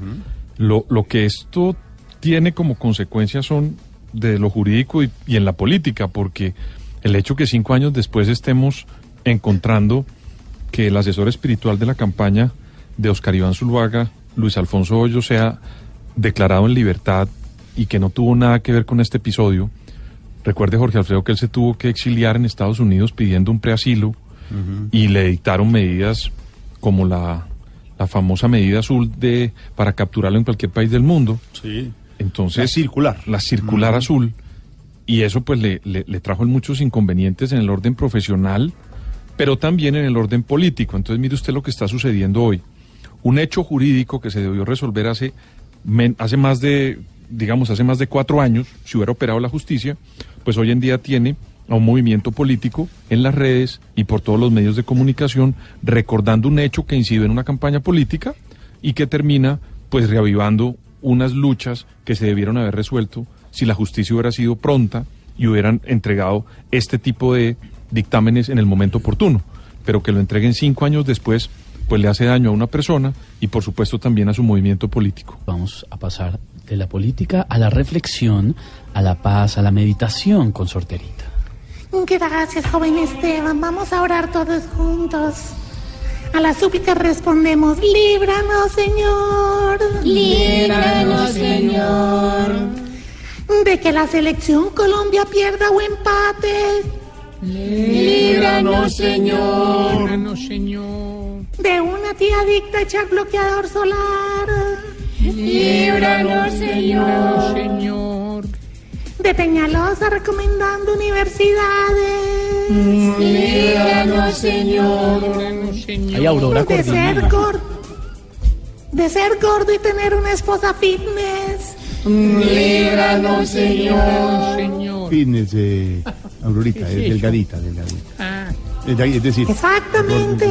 lo, lo que esto tiene como consecuencia son de lo jurídico y, y en la política, porque el hecho que cinco años después estemos encontrando que el asesor espiritual de la campaña de Oscar Iván Zuluaga, Luis Alfonso Hoyo, sea declarado en libertad y que no tuvo nada que ver con este episodio. Recuerde, Jorge Alfredo, que él se tuvo que exiliar en Estados Unidos pidiendo un preasilo y le dictaron medidas como la, la famosa medida azul de para capturarlo en cualquier país del mundo. Sí. Entonces, La circular. La circular Ujú. azul. Y eso pues le, le, le trajo muchos inconvenientes en el orden profesional, pero también en el orden político. Entonces mire usted lo que está sucediendo hoy. Un hecho jurídico que se debió resolver hace, hace más de, digamos, hace más de cuatro años, si hubiera operado la justicia, pues hoy en día tiene a un movimiento político en las redes y por todos los medios de comunicación, recordando un hecho que incide en una campaña política y que termina pues reavivando unas luchas que se debieron haber resuelto si la justicia hubiera sido pronta y hubieran entregado este tipo de dictámenes en el momento oportuno, pero que lo entreguen cinco años después, pues le hace daño a una persona y por supuesto también a su movimiento político. Vamos a pasar de la política a la reflexión, a la paz, a la meditación con sorterita. Gracias, joven Esteban. Vamos a orar todos juntos. A la súplica respondemos, líbranos, Señor. Líbranos, Señor. De que la selección Colombia pierda o empate. Líbranos, Señor. Líbranos, Señor. De una tía adicta a echar bloqueador solar. Líbranos, Señor. Señor. De Peñalosa recomendando universidades. Líbranos, Señor. Líbranos, Señor. Hay Aurora De ser gordo. De ser gordo y tener una esposa fitness. Líbranos, Señor. Señor. Fitness, eh, Aurorita, delgadita, delgadita. Ah. Es decir, Exactamente.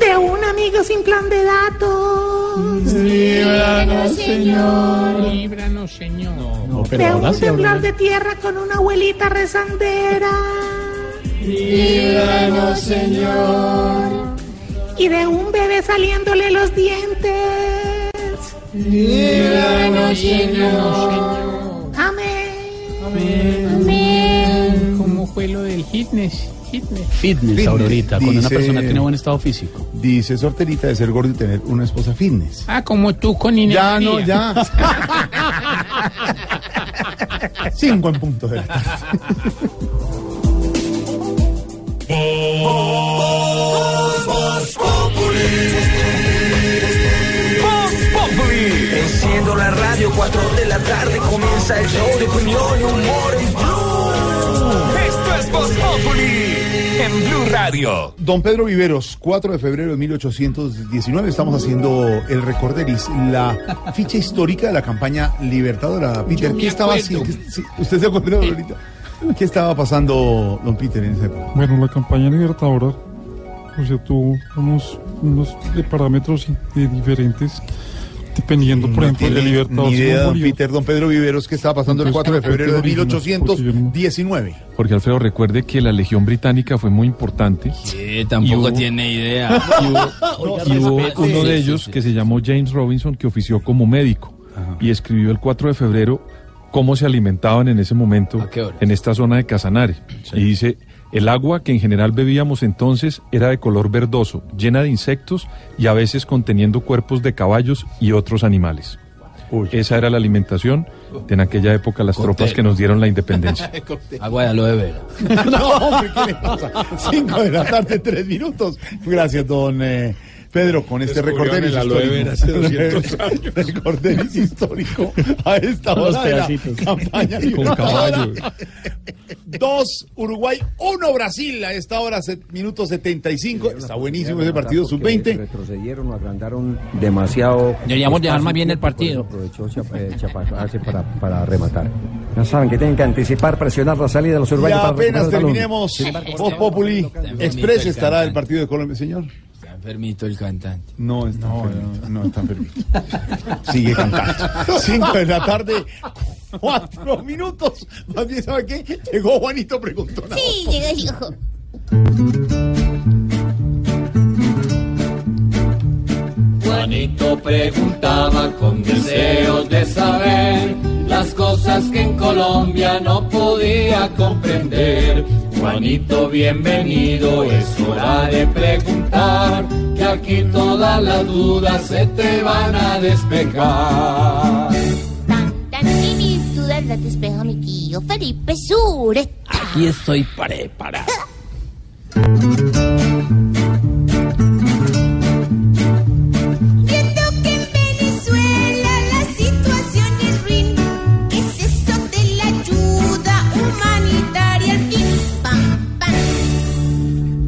De un amigo sin plan de datos. Líbranos, Señor. Líbranos, Señor. No, pero De ahora un sí, temblor Aurora. de tierra con una abuelita rezandera. Líbranos, Señor. Y de un bebé saliéndole los dientes. Líbranos, Señor. Amén. Amén. ¿Cómo fue lo del fitness? Fitness. Fitness, Fitness, Aurorita, cuando una dice- persona tiene buen estado físico. dice sorterita de ser gordo y tener una esposa fitness. Ah, como tú con Inés Ya, no, ya. Cinco en punto de la. Enciendo la radio, 4 de la tarde comienza el show de opinión y humor en Blue. Esto es Voz Populi en Blue Radio. Don Pedro Viveros, 4 de febrero de 1819, estamos haciendo el recorderis, la ficha histórica de la campaña libertadora. Peter, ¿qué estaba haciendo? ¿Qué- sí, ¿Usted se acuerda ahorita? ¿Qué estaba pasando, don Peter, en esa época? Bueno, la campaña libertadora o sea, tuvo unos, unos parámetros de diferentes, dependiendo, por No ejemplo, el tiene libertador ni idea, don. Peter, don Pedro Viveros, ¿qué estaba pasando el Entonces, 4 de febrero de ¿por qué lo original? 1819? Porque Alfredo, recuerde que la Legión Británica fue muy importante. Sí, tampoco Y hubo- tiene idea. Y hubo, y hubo uno de ellos que se llamó James Robinson, que ofició como médico y escribió el 4 de febrero cómo se alimentaban en ese momento en esta zona de Casanare. Y dice, el agua que en general bebíamos entonces era de color verdoso, llena de insectos y a veces conteniendo cuerpos de caballos y otros animales. Esa era la alimentación de en aquella época las tropas que nos dieron la independencia. Agua de aloe vera. no, hombre, ¿qué le pasa? 5 de la tarde, 3 minutos. Gracias, don eh, Pedro, con este recorderis el aloe vera hace 200 años. recorderis histórico a esta hora de la pedacitos. campaña Con caballo. Dos, Uruguay, uno, Brasil. A esta hora, se- minuto 75. Está buenísimo ese partido sub-20. Retrocedieron o agrandaron demasiado. Deberíamos dejar más bien el partido. Aprovechó Chap- eh, para, para rematar. Ya saben que tienen que anticipar, presionar la salida de los uruguayos. Ya apenas terminemos. Voz Populi Express estará el partido de Colombia, señor. Enfermito el cantante. No, está enfermito, no, está enfermito. Sigue cantando. Cinco de la tarde, cuatro minutos. Más bien, ¿sabe qué? Llegó Juanito Preguntón. Sí, llega hijo. Juanito preguntaba con deseos de saber las cosas que en Colombia no podía comprender. Juanito, bienvenido, es hora de preguntar, que aquí todas las dudas se te van a despejar. Tan y mis dudas las despeja mi tío Felipe Sure. Aquí estoy preparado.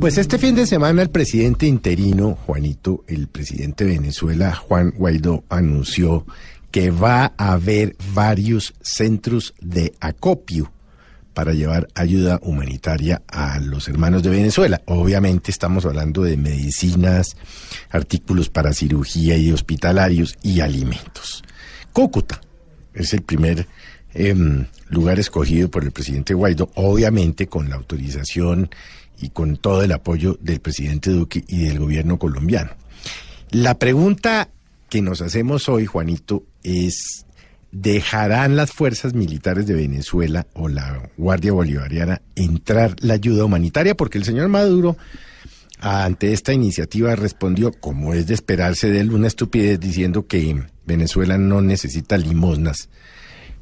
Pues este fin de semana el presidente interino, Juanito, el presidente de Venezuela, Juan Guaidó, anunció que va a haber varios centros de acopio para llevar ayuda humanitaria a los hermanos de Venezuela. Obviamente estamos hablando de medicinas, artículos para cirugía y hospitalarios y alimentos. Cúcuta es el primer em, lugar escogido por el presidente Guaidó, obviamente con la autorización y con todo el apoyo del presidente Duque y del gobierno colombiano. La pregunta que nos hacemos hoy, Juanito, es ¿dejarán las fuerzas militares de Venezuela o la Guardia Bolivariana entrar la ayuda humanitaria? Porque el señor Maduro ante esta iniciativa respondió, como es de esperarse de él, una estupidez diciendo que Venezuela no necesita limosnas,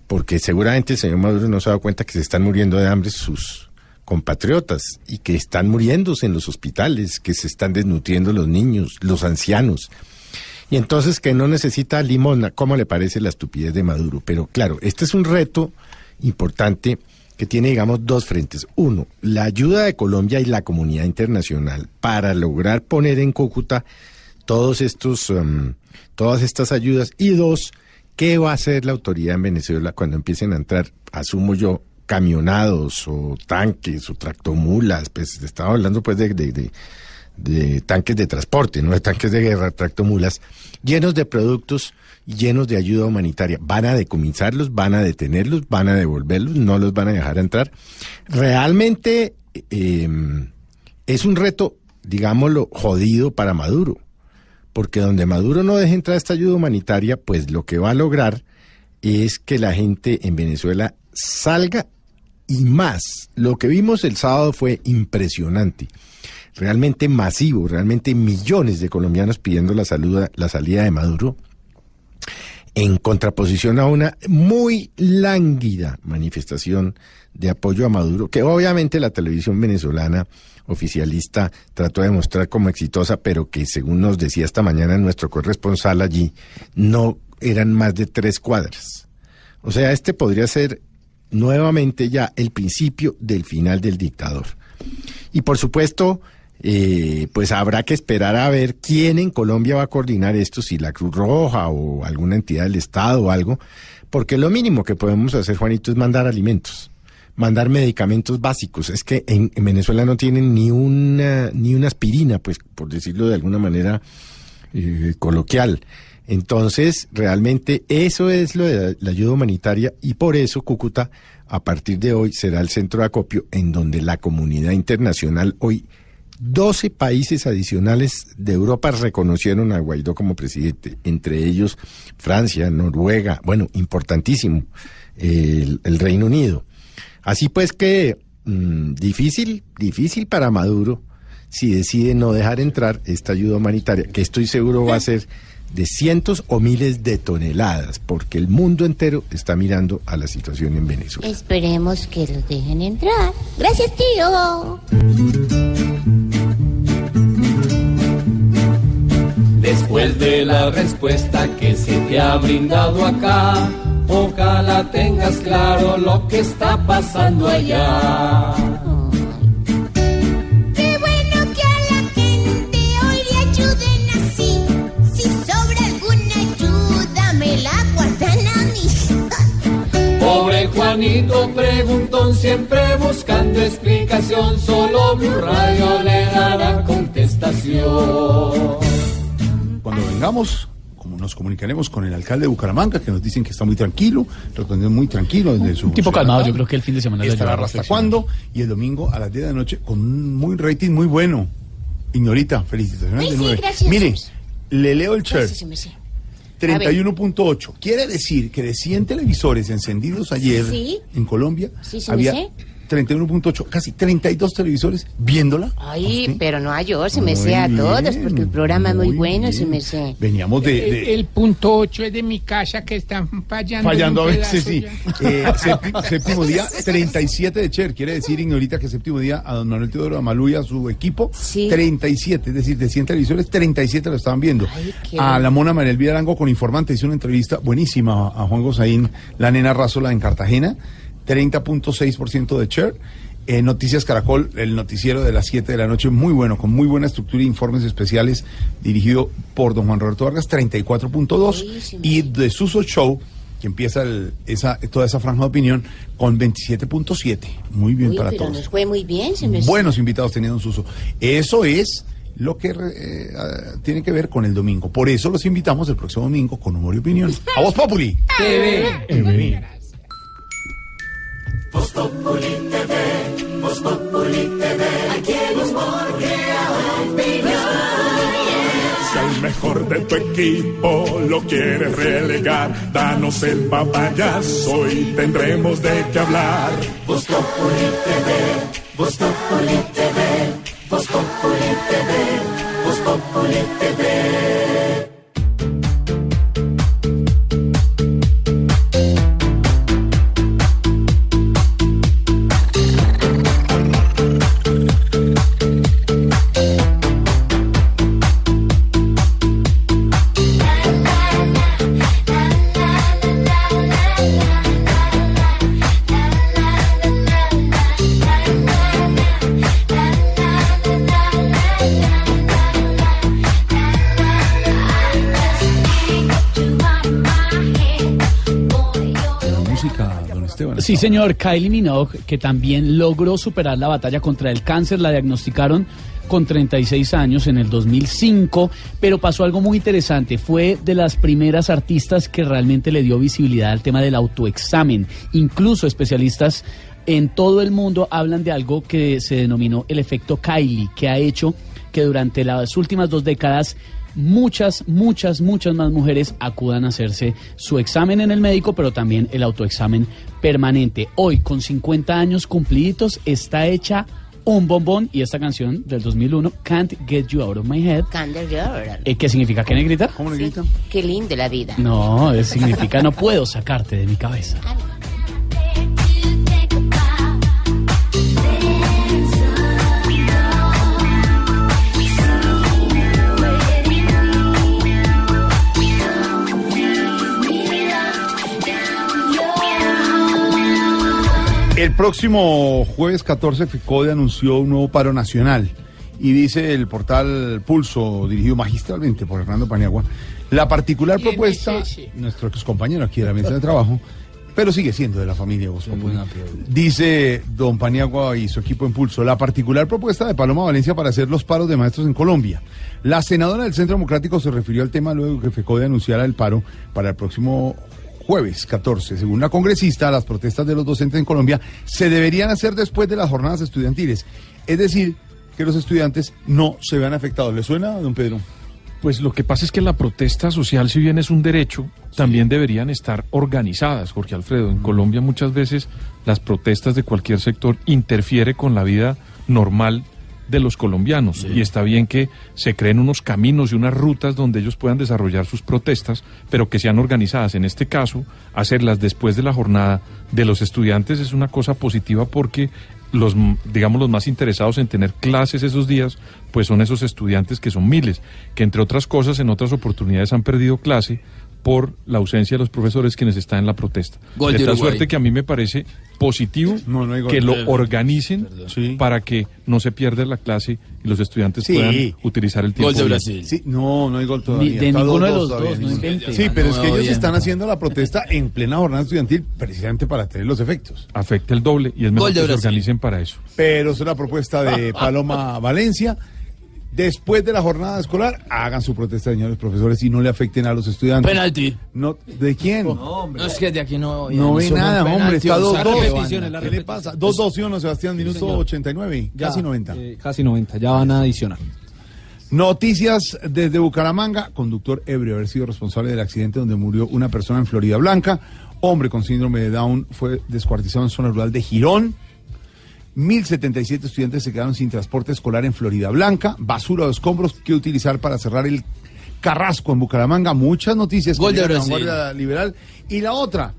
porque seguramente el señor Maduro no se ha dado cuenta que se están muriendo de hambre sus compatriotas y que están muriéndose en los hospitales, que se están desnutriendo los niños, los ancianos. Y entonces que no necesita limosna, ¿cómo le parece la estupidez de Maduro? Pero claro, este es un reto importante que tiene, digamos, dos frentes. Uno, la ayuda de Colombia y la comunidad internacional para lograr poner en Cúcuta todos estos, um, todas estas ayudas. Y dos, ¿qué va a hacer la autoridad en Venezuela cuando empiecen a entrar, asumo yo, camionados o tanques o tractomulas? Pues estaba hablando pues de, de, de de tanques de transporte, no de tanques de guerra, tractomulas, llenos de productos, llenos de ayuda humanitaria. Van a decomisarlos, van a detenerlos, van a devolverlos, no los van a dejar entrar. Realmente eh, es un reto, digámoslo, jodido para Maduro, porque donde Maduro no deje entrar esta ayuda humanitaria, pues lo que va a lograr es que la gente en Venezuela salga y más. Lo que vimos el sábado fue impresionante realmente masivo, realmente millones de colombianos pidiendo la, saluda, la salida de Maduro, en contraposición a una muy lánguida manifestación de apoyo a Maduro, que obviamente la televisión venezolana oficialista trató de mostrar como exitosa, pero que según nos decía esta mañana nuestro corresponsal allí, no eran más de tres cuadras. O sea, este podría ser nuevamente ya el principio del final del dictador. Y por supuesto, eh, pues habrá que esperar a ver quién en Colombia va a coordinar esto, si la Cruz Roja o alguna entidad del Estado o algo, porque lo mínimo que podemos hacer, Juanito, es mandar alimentos, mandar medicamentos básicos. Es que en, en Venezuela no tienen ni una, ni una aspirina, pues por decirlo de alguna manera eh, coloquial. Entonces, realmente eso es lo de la ayuda humanitaria y por eso Cúcuta, a partir de hoy, será el centro de acopio en donde la comunidad internacional hoy 12 países adicionales de Europa reconocieron a Guaidó como presidente, entre ellos Francia, Noruega, bueno, importantísimo, el, el Reino Unido. Así pues que mmm, difícil, difícil para Maduro si decide no dejar entrar esta ayuda humanitaria, que estoy seguro va a ser de cientos o miles de toneladas, porque el mundo entero está mirando a la situación en Venezuela. Esperemos que los dejen entrar. Gracias, tío. Después de la respuesta que se te ha brindado acá, ojalá tengas claro lo que está pasando allá. Juanito preguntón, siempre buscando explicación, solo Blue Radio le dará contestación. Cuando vengamos, como nos comunicaremos con el alcalde de Bucaramanga, que nos dicen que está muy tranquilo, respondiendo muy tranquilo desde su... tipo su calmado, yo creo que el fin de semana Estará hasta cuándo, y el domingo a las 10 de la noche con un muy rating muy bueno. Ignorita, felicitaciones Ay, de sí, nueve. Mire, le leo el share. Gracias, se me sé. 31.8. Quiere decir que de 100 televisores encendidos ayer Sí. en Colombia, Sí, sí había. 31.8, casi 32 televisores viéndola. Ay, pero no a yo, se me sé a Muy todos, porque el programa es muy muy bueno, se bien. me sé. Veníamos de, El, de- el punto 8 es de mi casa que están fallando. fallando a veces, sí. Eh, sépti- séptimo día, 37 de Cher. Quiere decir, Ignorita, que séptimo día a don Manuel Teodoro Amalú y a su equipo, 37, es decir, de 100 televisores, 37 lo estaban viendo. qué a la mona María Elvira Arango con Informante hizo una entrevista buenísima a Juan Gozaín, la nena Razola en Cartagena, 30.6% de Cher. Eh, Noticias Caracol, el noticiero de las 7 de la noche, muy bueno, con muy buena estructura y informes especiales, dirigido por don Juan Roberto Vargas, 34.2. Y de Suso Show, que empieza el- esa, toda esa franja de opinión con 27.7. Muy bien Uy, para pero todos. nos fue muy bien. Se me... Buenos invitados teniendo un suso. Eso es lo que eh, ah, tiene que ver con el domingo. Por eso los invitamos el próximo domingo con humor y opinión. A vos, Populi. TV. Voz Populi TV, Voz Populi TV, aquí el humor. Si al mejor de tu equipo lo quieres relegar, danos el papayazo y tendremos de qué hablar. Voz Populi TV, Voz TV, Voz TV, Voz TV. Sí, señor, Kylie Minogue, que también logró superar la batalla contra el cáncer, la diagnosticaron con 36 años en el 2005, pero pasó algo muy interesante, fue de las primeras artistas que realmente le dio visibilidad al tema del autoexamen, incluso especialistas en todo el mundo hablan de algo que se denominó el efecto Kylie, que ha hecho que durante las últimas dos décadas muchas, muchas, muchas más mujeres acudan a hacerse su examen en el médico, pero también el autoexamen permanente. Hoy, con 50 años cumpliditos, está hecha un bombón y esta canción del 2001, Can't Get You Out of My Head, Candle Girl. eh, ¿qué significa? ¿Qué negrita? ¿Cómo negrita? Qué lindo la vida. No, significa no puedo sacarte de mi cabeza. El próximo jueves 14, FICODE anunció un nuevo paro nacional. Y dice el portal Pulso, dirigido magistralmente por Hernando Paniagua, la particular ¿Quién propuesta, nuestro ex compañero aquí de la mesa de trabajo, pero sigue siendo de la familia Voz. Dice don Paniagua y su equipo en Pulso, la particular propuesta de Paloma Valencia para hacer los paros de maestros en Colombia. La senadora del Centro Democrático se refirió al tema luego que FECODE anunciara el paro para el próximo jueves 14. Según la congresista, las protestas de los docentes en Colombia se deberían hacer después de las jornadas estudiantiles. Es decir, que los estudiantes no se vean afectados. ¿Le suena, don Pedro? Pues lo que pasa es que la protesta social, si bien es un derecho, también deberían estar organizadas, Jorge Alfredo. En Colombia muchas veces las protestas de cualquier sector interfiere con la vida normal de los colombianos y está bien que se creen unos caminos y unas rutas donde ellos puedan desarrollar sus protestas, pero que sean organizadas. En este caso, hacerlas después de la jornada de los estudiantes es una cosa positiva porque los, digamos, los más interesados en tener clases esos días, pues son esos estudiantes que son miles, que entre otras cosas en otras oportunidades han perdido clase por la ausencia de los profesores quienes están en la protesta. Gol de de tal suerte que a mí me parece positivo No, no hay gol. que lo organicen para que no se pierda la clase y los estudiantes Sí. puedan utilizar el tiempo. bien. Sí, no, no hay gol todavía. Ni de Está ninguno de 2-2 los todavía, dos, no ni- invente. Sí, pero es que No, ellos bien. están haciendo la protesta en plena jornada estudiantil precisamente para tener los efectos. Afecta el doble y es mejor Gol de que se Brasil. organicen para eso. Pero es una propuesta de Paloma Valencia. Después de la jornada escolar, hagan su protesta, señores profesores, y no le afecten a los estudiantes. Penalti. No, ¿De quién? No, es que de aquí no. No ve nada, hombre, está 2-2. la ¿Qué le pasa? 2-2, ¿sí o no, Sebastián? Minuto 89, casi 90. Eh, casi 90, ya van a adicionar. Noticias desde Bucaramanga. Conductor ebrio haber sido responsable del accidente donde murió una persona en Florida Blanca. Hombre con síndrome de Down fue descuartizado en zona rural de Girón. 1.077 estudiantes se quedaron sin transporte escolar en Florida Blanca. Basura o escombros que utilizar para cerrar el Carrasco en Bucaramanga. Muchas noticias. Gol de llegan a Brasil. Vanguardia Liberal. Y la otra.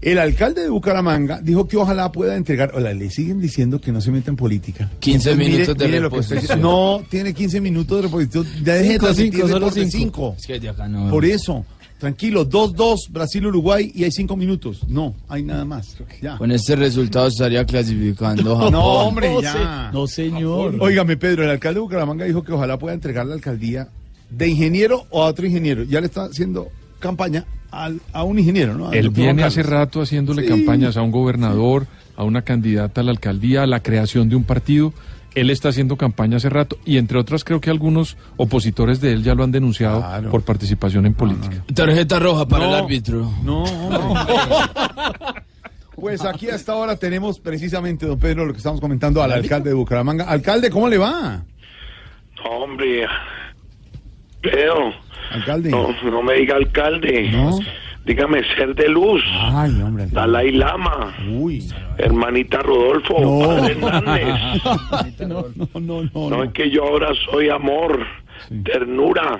El alcalde de Bucaramanga dijo que ojalá pueda entregar, hola, le siguen diciendo que no se meta en política. 15 Entonces, minutos de mire reposición. No, tiene 15 minutos de reposición. Ya deje de Cinco, transmitir cinco, solo Deporte cinco. 5. Es que de acá no. Por eso, tranquilo, 2-2, Brasil-Uruguay y hay 5 minutos. No, hay nada más. Ya. Con este resultado estaría clasificando Japón. No, hombre, No, ya. no, señor. Óigame, Pedro, el alcalde de Bucaramanga dijo que ojalá pueda entregar la alcaldía de ingeniero o a otro ingeniero. Ya le está haciendo campaña al- a un ingeniero, ¿no? Él viene hace rato haciéndole Sí. campañas a un gobernador, a una candidata a la alcaldía, a la creación de un partido. Él está haciendo campaña hace rato y entre otras creo que algunos opositores de él ya lo han denunciado por participación en política. Tarjeta roja para el No. árbitro. No. Pues aquí a esta hora tenemos precisamente, don Pedro, lo que estamos comentando al alcalde de Bucaramanga. Alcalde, ¿cómo le va? Hombre, Pedro. Alcalde. No, no me diga alcalde. No. Dígame ser de luz. Ay, hombre. Dalai Lama. Uy. Hermanita Rodolfo. No. Padre Hernández. No, no, no, no. No es que yo ahora soy amor, ternura.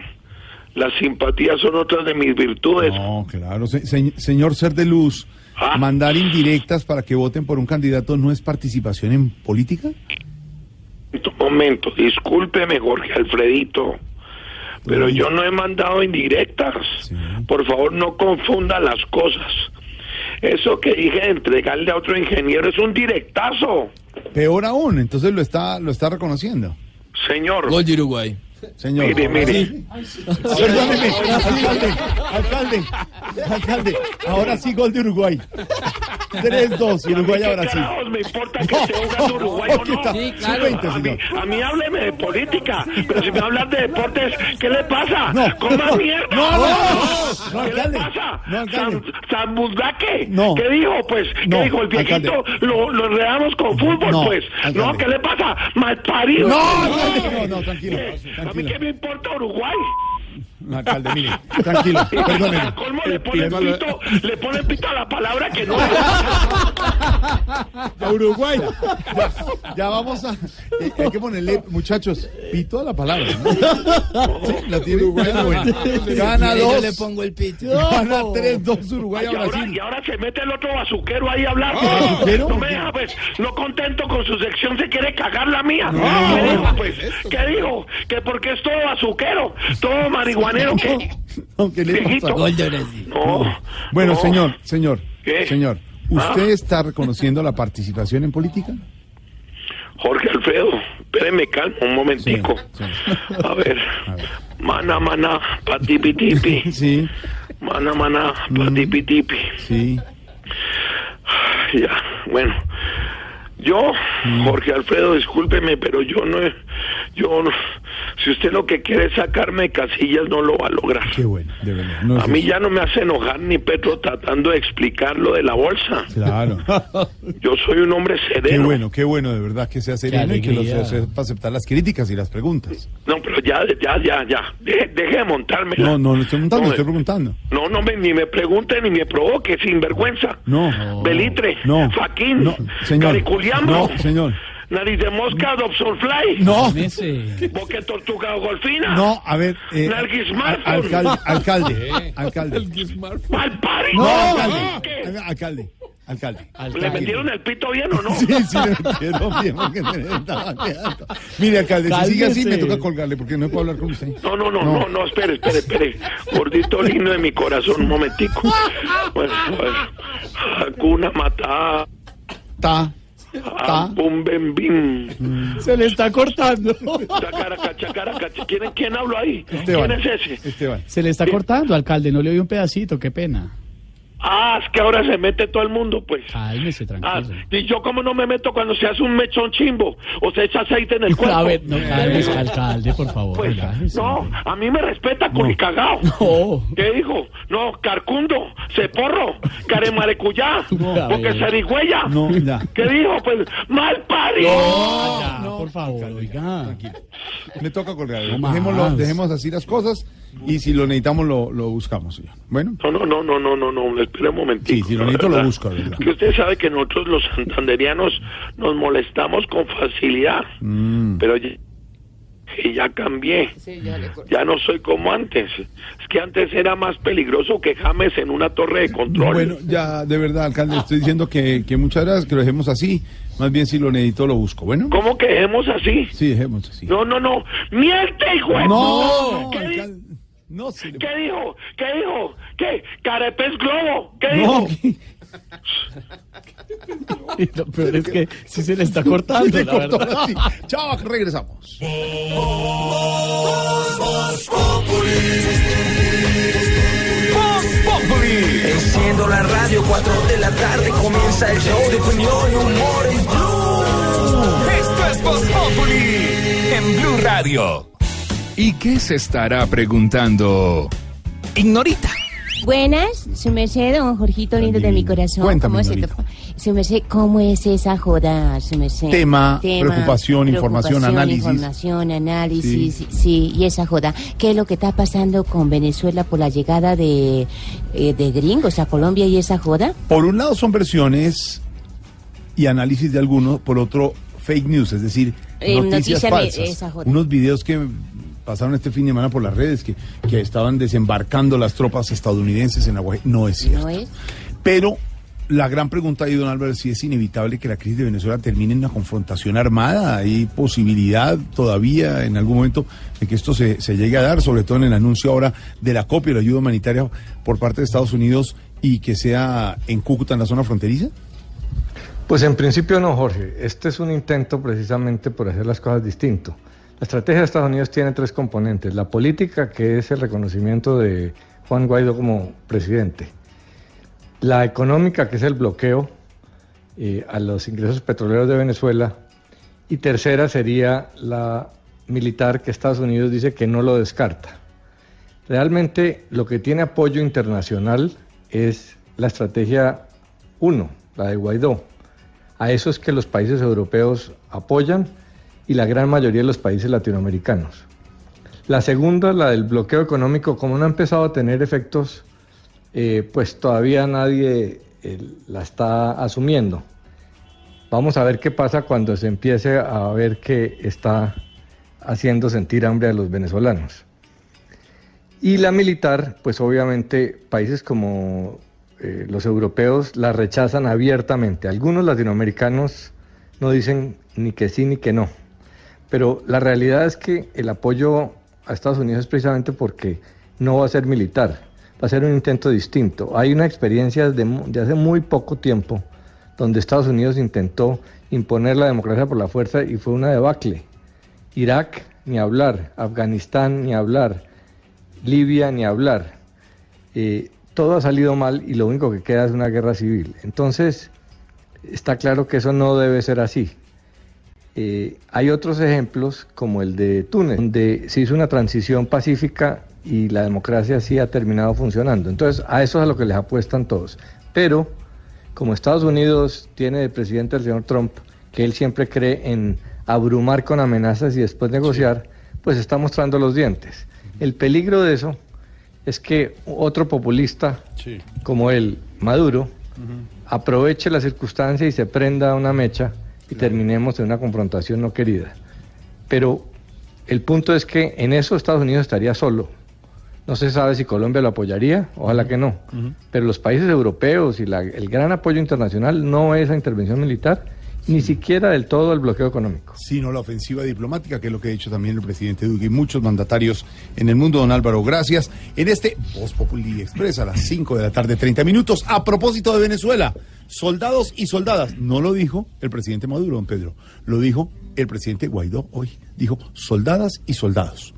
Las simpatías son otras de mis virtudes. No, claro. Se- se- señor Ser de Luz, Ah. mandar indirectas para que voten por un candidato no es participación en política. Un momento, discúlpeme Jorge Alfredito, pero yo no he mandado indirectas. Por favor, no confunda las cosas. Eso que dije de entregarle a otro ingeniero es un directazo, Peor aún, entonces lo está, lo está reconociendo. señor. Uruguay. Señor. Mire, mire. Sí. Perdóneme, alcalde, alcalde, alcalde. Ahora sí, gol de Uruguay. 3-2, Uruguay a Brasil. carajos me importa que esté jugando Uruguay o ¿qué no? Sí, claro. Sub-20, a, mí, a mí hábleme de política, pero si me hablas de deportes, ¿qué le pasa? No. ¡Coma mierda! No, no, no. No, ¿Qué alcalde. le pasa? No, alcalde. San. No. ¿Qué dijo? Pues, ¿qué No, dijo? El viejito alcalde. lo, lo enredamos con fútbol, No, pues. alcalde. No, ¿qué le pasa? Malparido. No, alcalde, no, no, tranquilo. ¿A mí qué me importa Uruguay? No, alcalde, mire, tranquilo, perdóneme. colmo le ponen Pídemelo- pito, le ponen pito a la palabra que no es. A Uruguay. Ya, ya vamos a. eh, hay que ponerle, muchachos, pito a la palabra. ¿no? Sí, la tiene Bueno, bueno. Gana yo dos. le pongo el pito. Gana 3-2 Uruguay a y, ahora, Brasil. y ahora se mete el otro bazuquero ahí a hablar. ¿Bazuquero? No me deja, pues, no contento con su sección, se quiere cagar la mía. No. ¿Qué dijo, pues? ¿Qué dijo? Que porque es todo bazuquero, todo marihuanero, ¿qué? No, ¿qué le Viejito. pasa? Gol de Brasil. No. Bueno, no. señor, señor, ¿Qué? señor, ¿usted Ah. está reconociendo la participación en política? Jorge Alfredo, espéreme calma un momentico. A ver. Mana, mana, patipi tipi. Sí, Mana, mana, patipi tipi. sí. Ya, bueno. Yo, Jorge Alfredo, discúlpeme, pero yo no, he- yo no, si usted lo que quiere es sacarme de casillas, no lo va a lograr. Qué bueno, de verdad. No a mí eso. ya no me hace enojar ni Petro tratando de explicar lo de la bolsa. Claro. Yo soy un hombre Qué sereno. bueno, qué bueno, de verdad que sea sereno y que lo alegría. sepa aceptar las críticas y las preguntas. No, pero ya, ya, ya, ya. Deje, deje de montarme. No, no, no estoy preguntando, No, estoy preguntando. No, no, me, ni me pregunte ni me provoque, sinvergüenza. No. Belitre, No. Faquín, No, señor. Cariculiambro, No, señor. Nariz de mosca, Dobson Fly, No. boque tortuga o golfina, No, a ver, eh, alcalde, alcalde, alcalde. Malparido. No, alcalde, alcalde, alcalde. ¿Le metieron el pito bien o no? Sí, sí, le metieron bien, porque le estaba quedando. Mire, alcalde, si sigue así, me toca colgarle, porque no puedo hablar con usted. No, no, no, no, no, espere, espere, espere. Gordito lindo de mi corazón, un momentico. Bueno, pues, Hakuna Matata. Ah, Bum, bem, bim. Se le está cortando. Chacaraca, chacaraca. ¿Quién, ¿Quién habló ahí? Esteban. ¿Quién es ese? Esteban. Se le está cortando, alcalde. No le oí un pedacito, qué pena. Ah, es que ahora se mete todo el mundo, pues. Cálmese, Ah, tranquilo. y yo como no me meto cuando se hace un mechón chimbo o se echa aceite en el cuerpo. A ver, no, cálmese, alcalde, por favor. Pues, no, a mí me respeta con el cagao. No. ¿Qué dijo? No, carcundo, ceporro, caremarecuyá, No, porque ver. zarigüeya. No, ya. ¿Qué dijo? Pues, mal parido. No, ya, por favor, oiga. Me toca colgar. No Dejémoslo, dejemos así las cosas y si lo necesitamos lo, lo buscamos. señor. Bueno, No, no, no, no, no, no, no, espera un momentito. Sí, si lo necesito, lo busco, ¿verdad? Que usted sabe que nosotros los santanderianos nos molestamos con facilidad, Mm. pero ya, ya cambié. Ya no soy como antes. Es que antes era más peligroso que James en una torre de control. bueno, ya de verdad, alcalde, estoy diciendo que, que muchas gracias, que lo dejemos así. Más bien si lo necesito lo busco. Bueno. ¿Cómo que dejemos así? Sí, dejemos así. No, no, no. ¡Miente, hijo No! ¿Qué, di- alcalde, no sirve. ¿Qué dijo? ¿Qué dijo? ¿Qué? ¿Carepes Globo? ¿Qué No, dijo? Y lo peor es que sí se le está cortando, se la cortó verdad. así. Chao, regresamos. Prendiendo la radio, 4 de la tarde comienza el show de opinión y humor en Blue. Esto es Voz Populi en Blue Radio. ¿Y qué se estará preguntando? Ignorita. Buenas, su merced, don Jorgito lindo de mi corazón. Cuéntame, ¿Cómo se Su merced, ¿cómo es esa joda, su merced? Tema, preocupación, información, análisis. Información, análisis, sí. y esa joda. ¿Qué es lo que está pasando con Venezuela por la llegada de, eh, de gringos a Colombia y esa joda? Por un lado son versiones y análisis de algunos, por otro fake news, es decir, Eh, noticias noticia de falsas. esa joda. Unos videos que pasaron este fin de semana por las redes que, que estaban desembarcando las tropas estadounidenses en Agua. No es cierto. ¿No es? Pero la gran pregunta ahí, don Álvaro, es si es inevitable que la crisis de Venezuela termine en una confrontación armada. ¿Hay posibilidad todavía en algún momento de que esto se, se llegue a dar, sobre todo en el anuncio ahora de la copia de la ayuda humanitaria por parte de Estados Unidos y que sea en Cúcuta, en la zona fronteriza? Pues en principio no, Jorge. Este es un intento precisamente por hacer las cosas distinto. La estrategia de Estados Unidos tiene tres componentes. La política, que es el reconocimiento de Juan Guaidó como presidente. La económica, que es el bloqueo eh, a los ingresos petroleros de Venezuela. Y tercera sería la militar, que Estados Unidos dice que no lo descarta. Realmente lo que tiene apoyo internacional es la estrategia 1, la de Guaidó. A eso es que los países europeos apoyan y la gran mayoría de los países latinoamericanos. La segunda, la del bloqueo económico, como no ha empezado a tener efectos, eh, pues todavía nadie eh, la está asumiendo. Vamos a ver qué pasa cuando se empiece a ver que está haciendo sentir hambre a los venezolanos. Y la militar, pues obviamente países como eh, los europeos la rechazan abiertamente. Algunos latinoamericanos no dicen ni que sí ni que no. Pero la realidad es que el apoyo a Estados Unidos es precisamente porque no va a ser militar, va a ser un intento distinto. Hay una experiencia de, de hace muy poco tiempo donde Estados Unidos intentó imponer la democracia por la fuerza y fue una debacle. Irak, ni hablar, Afganistán, ni hablar, Libia, ni hablar. Eh, todo ha salido mal y lo único que queda es una guerra civil. Entonces, está claro que eso no debe ser así. Eh, hay otros ejemplos como el de Túnez, donde se hizo una transición pacífica y la democracia sí ha terminado funcionando. Entonces, a eso es a lo que les apuestan todos. Pero, como Estados Unidos tiene de presidente al señor Trump, que él siempre cree en abrumar con amenazas y después negociar, pues está mostrando los dientes. El peligro de eso es que otro populista como él, Maduro, aproveche la circunstancia y se prenda una mecha y terminemos en una confrontación no querida. Pero el punto es que en eso Estados Unidos estaría solo. No se sabe si Colombia lo apoyaría, ojalá que no. Pero los países europeos y la- el gran apoyo internacional no es la intervención militar, ni siquiera del todo el bloqueo económico. Sino la ofensiva diplomática, que es lo que ha dicho también el presidente Duque y muchos mandatarios en el mundo. Don Álvaro, gracias. En este Voz Populi Express a las 5 de la tarde, 30 minutos. A propósito de Venezuela, soldados y soldadas. No lo dijo el presidente Maduro, don Pedro. Lo dijo el presidente Guaidó hoy. Dijo soldadas y soldados.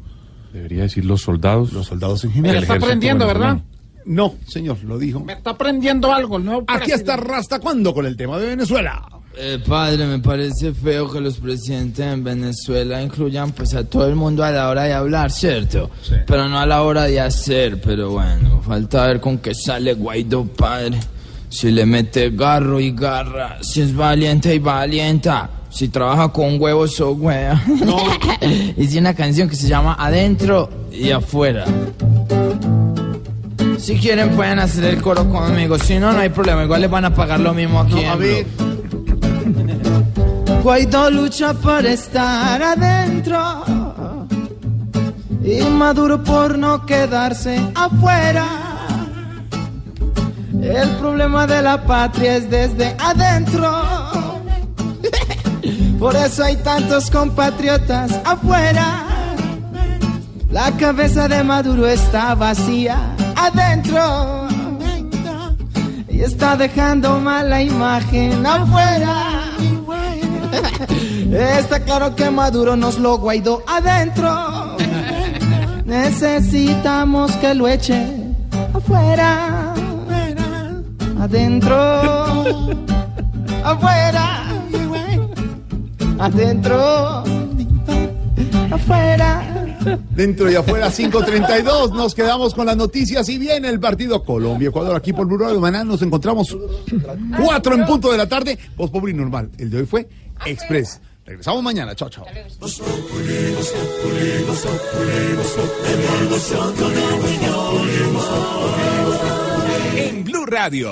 Debería decir los soldados. Los soldados en Me general. la está aprendiendo, ¿verdad? No, señor, lo dijo. Me está aprendiendo algo, ¿no? Aquí está Rasta cuando con el tema de Venezuela. Eh, padre, me parece feo que los presidentes en Venezuela incluyan pues a todo el mundo a la hora de hablar, ¿cierto? Pero no a la hora de hacer, pero bueno, falta ver con qué sale Guaidó, padre. Si le mete garro y garra, si es valiente y valienta, si trabaja con huevos o huea. Hice una canción que se llama Adentro y Afuera. Si quieren pueden hacer el coro conmigo, si no, no hay problema, igual les van a pagar lo mismo aquí en Blue. Guaidó lucha por estar adentro y Maduro por no quedarse afuera. El problema de la patria es desde adentro. Por eso hay tantos compatriotas afuera. La cabeza de Maduro está vacía adentro y está dejando mala imagen afuera. Está claro que Maduro nos lo guaidó adentro. Necesitamos que lo eche afuera. adentro, afuera, adentro, afuera. Dentro y afuera, 5.32. Nos quedamos con las noticias y viene el partido Colombia-Ecuador aquí por Blue Radio. Mañana nos encontramos 4 en punto de la tarde. Voz Populi normal. El de hoy fue Express. Regresamos mañana. Chao, chao. En Blue Radio.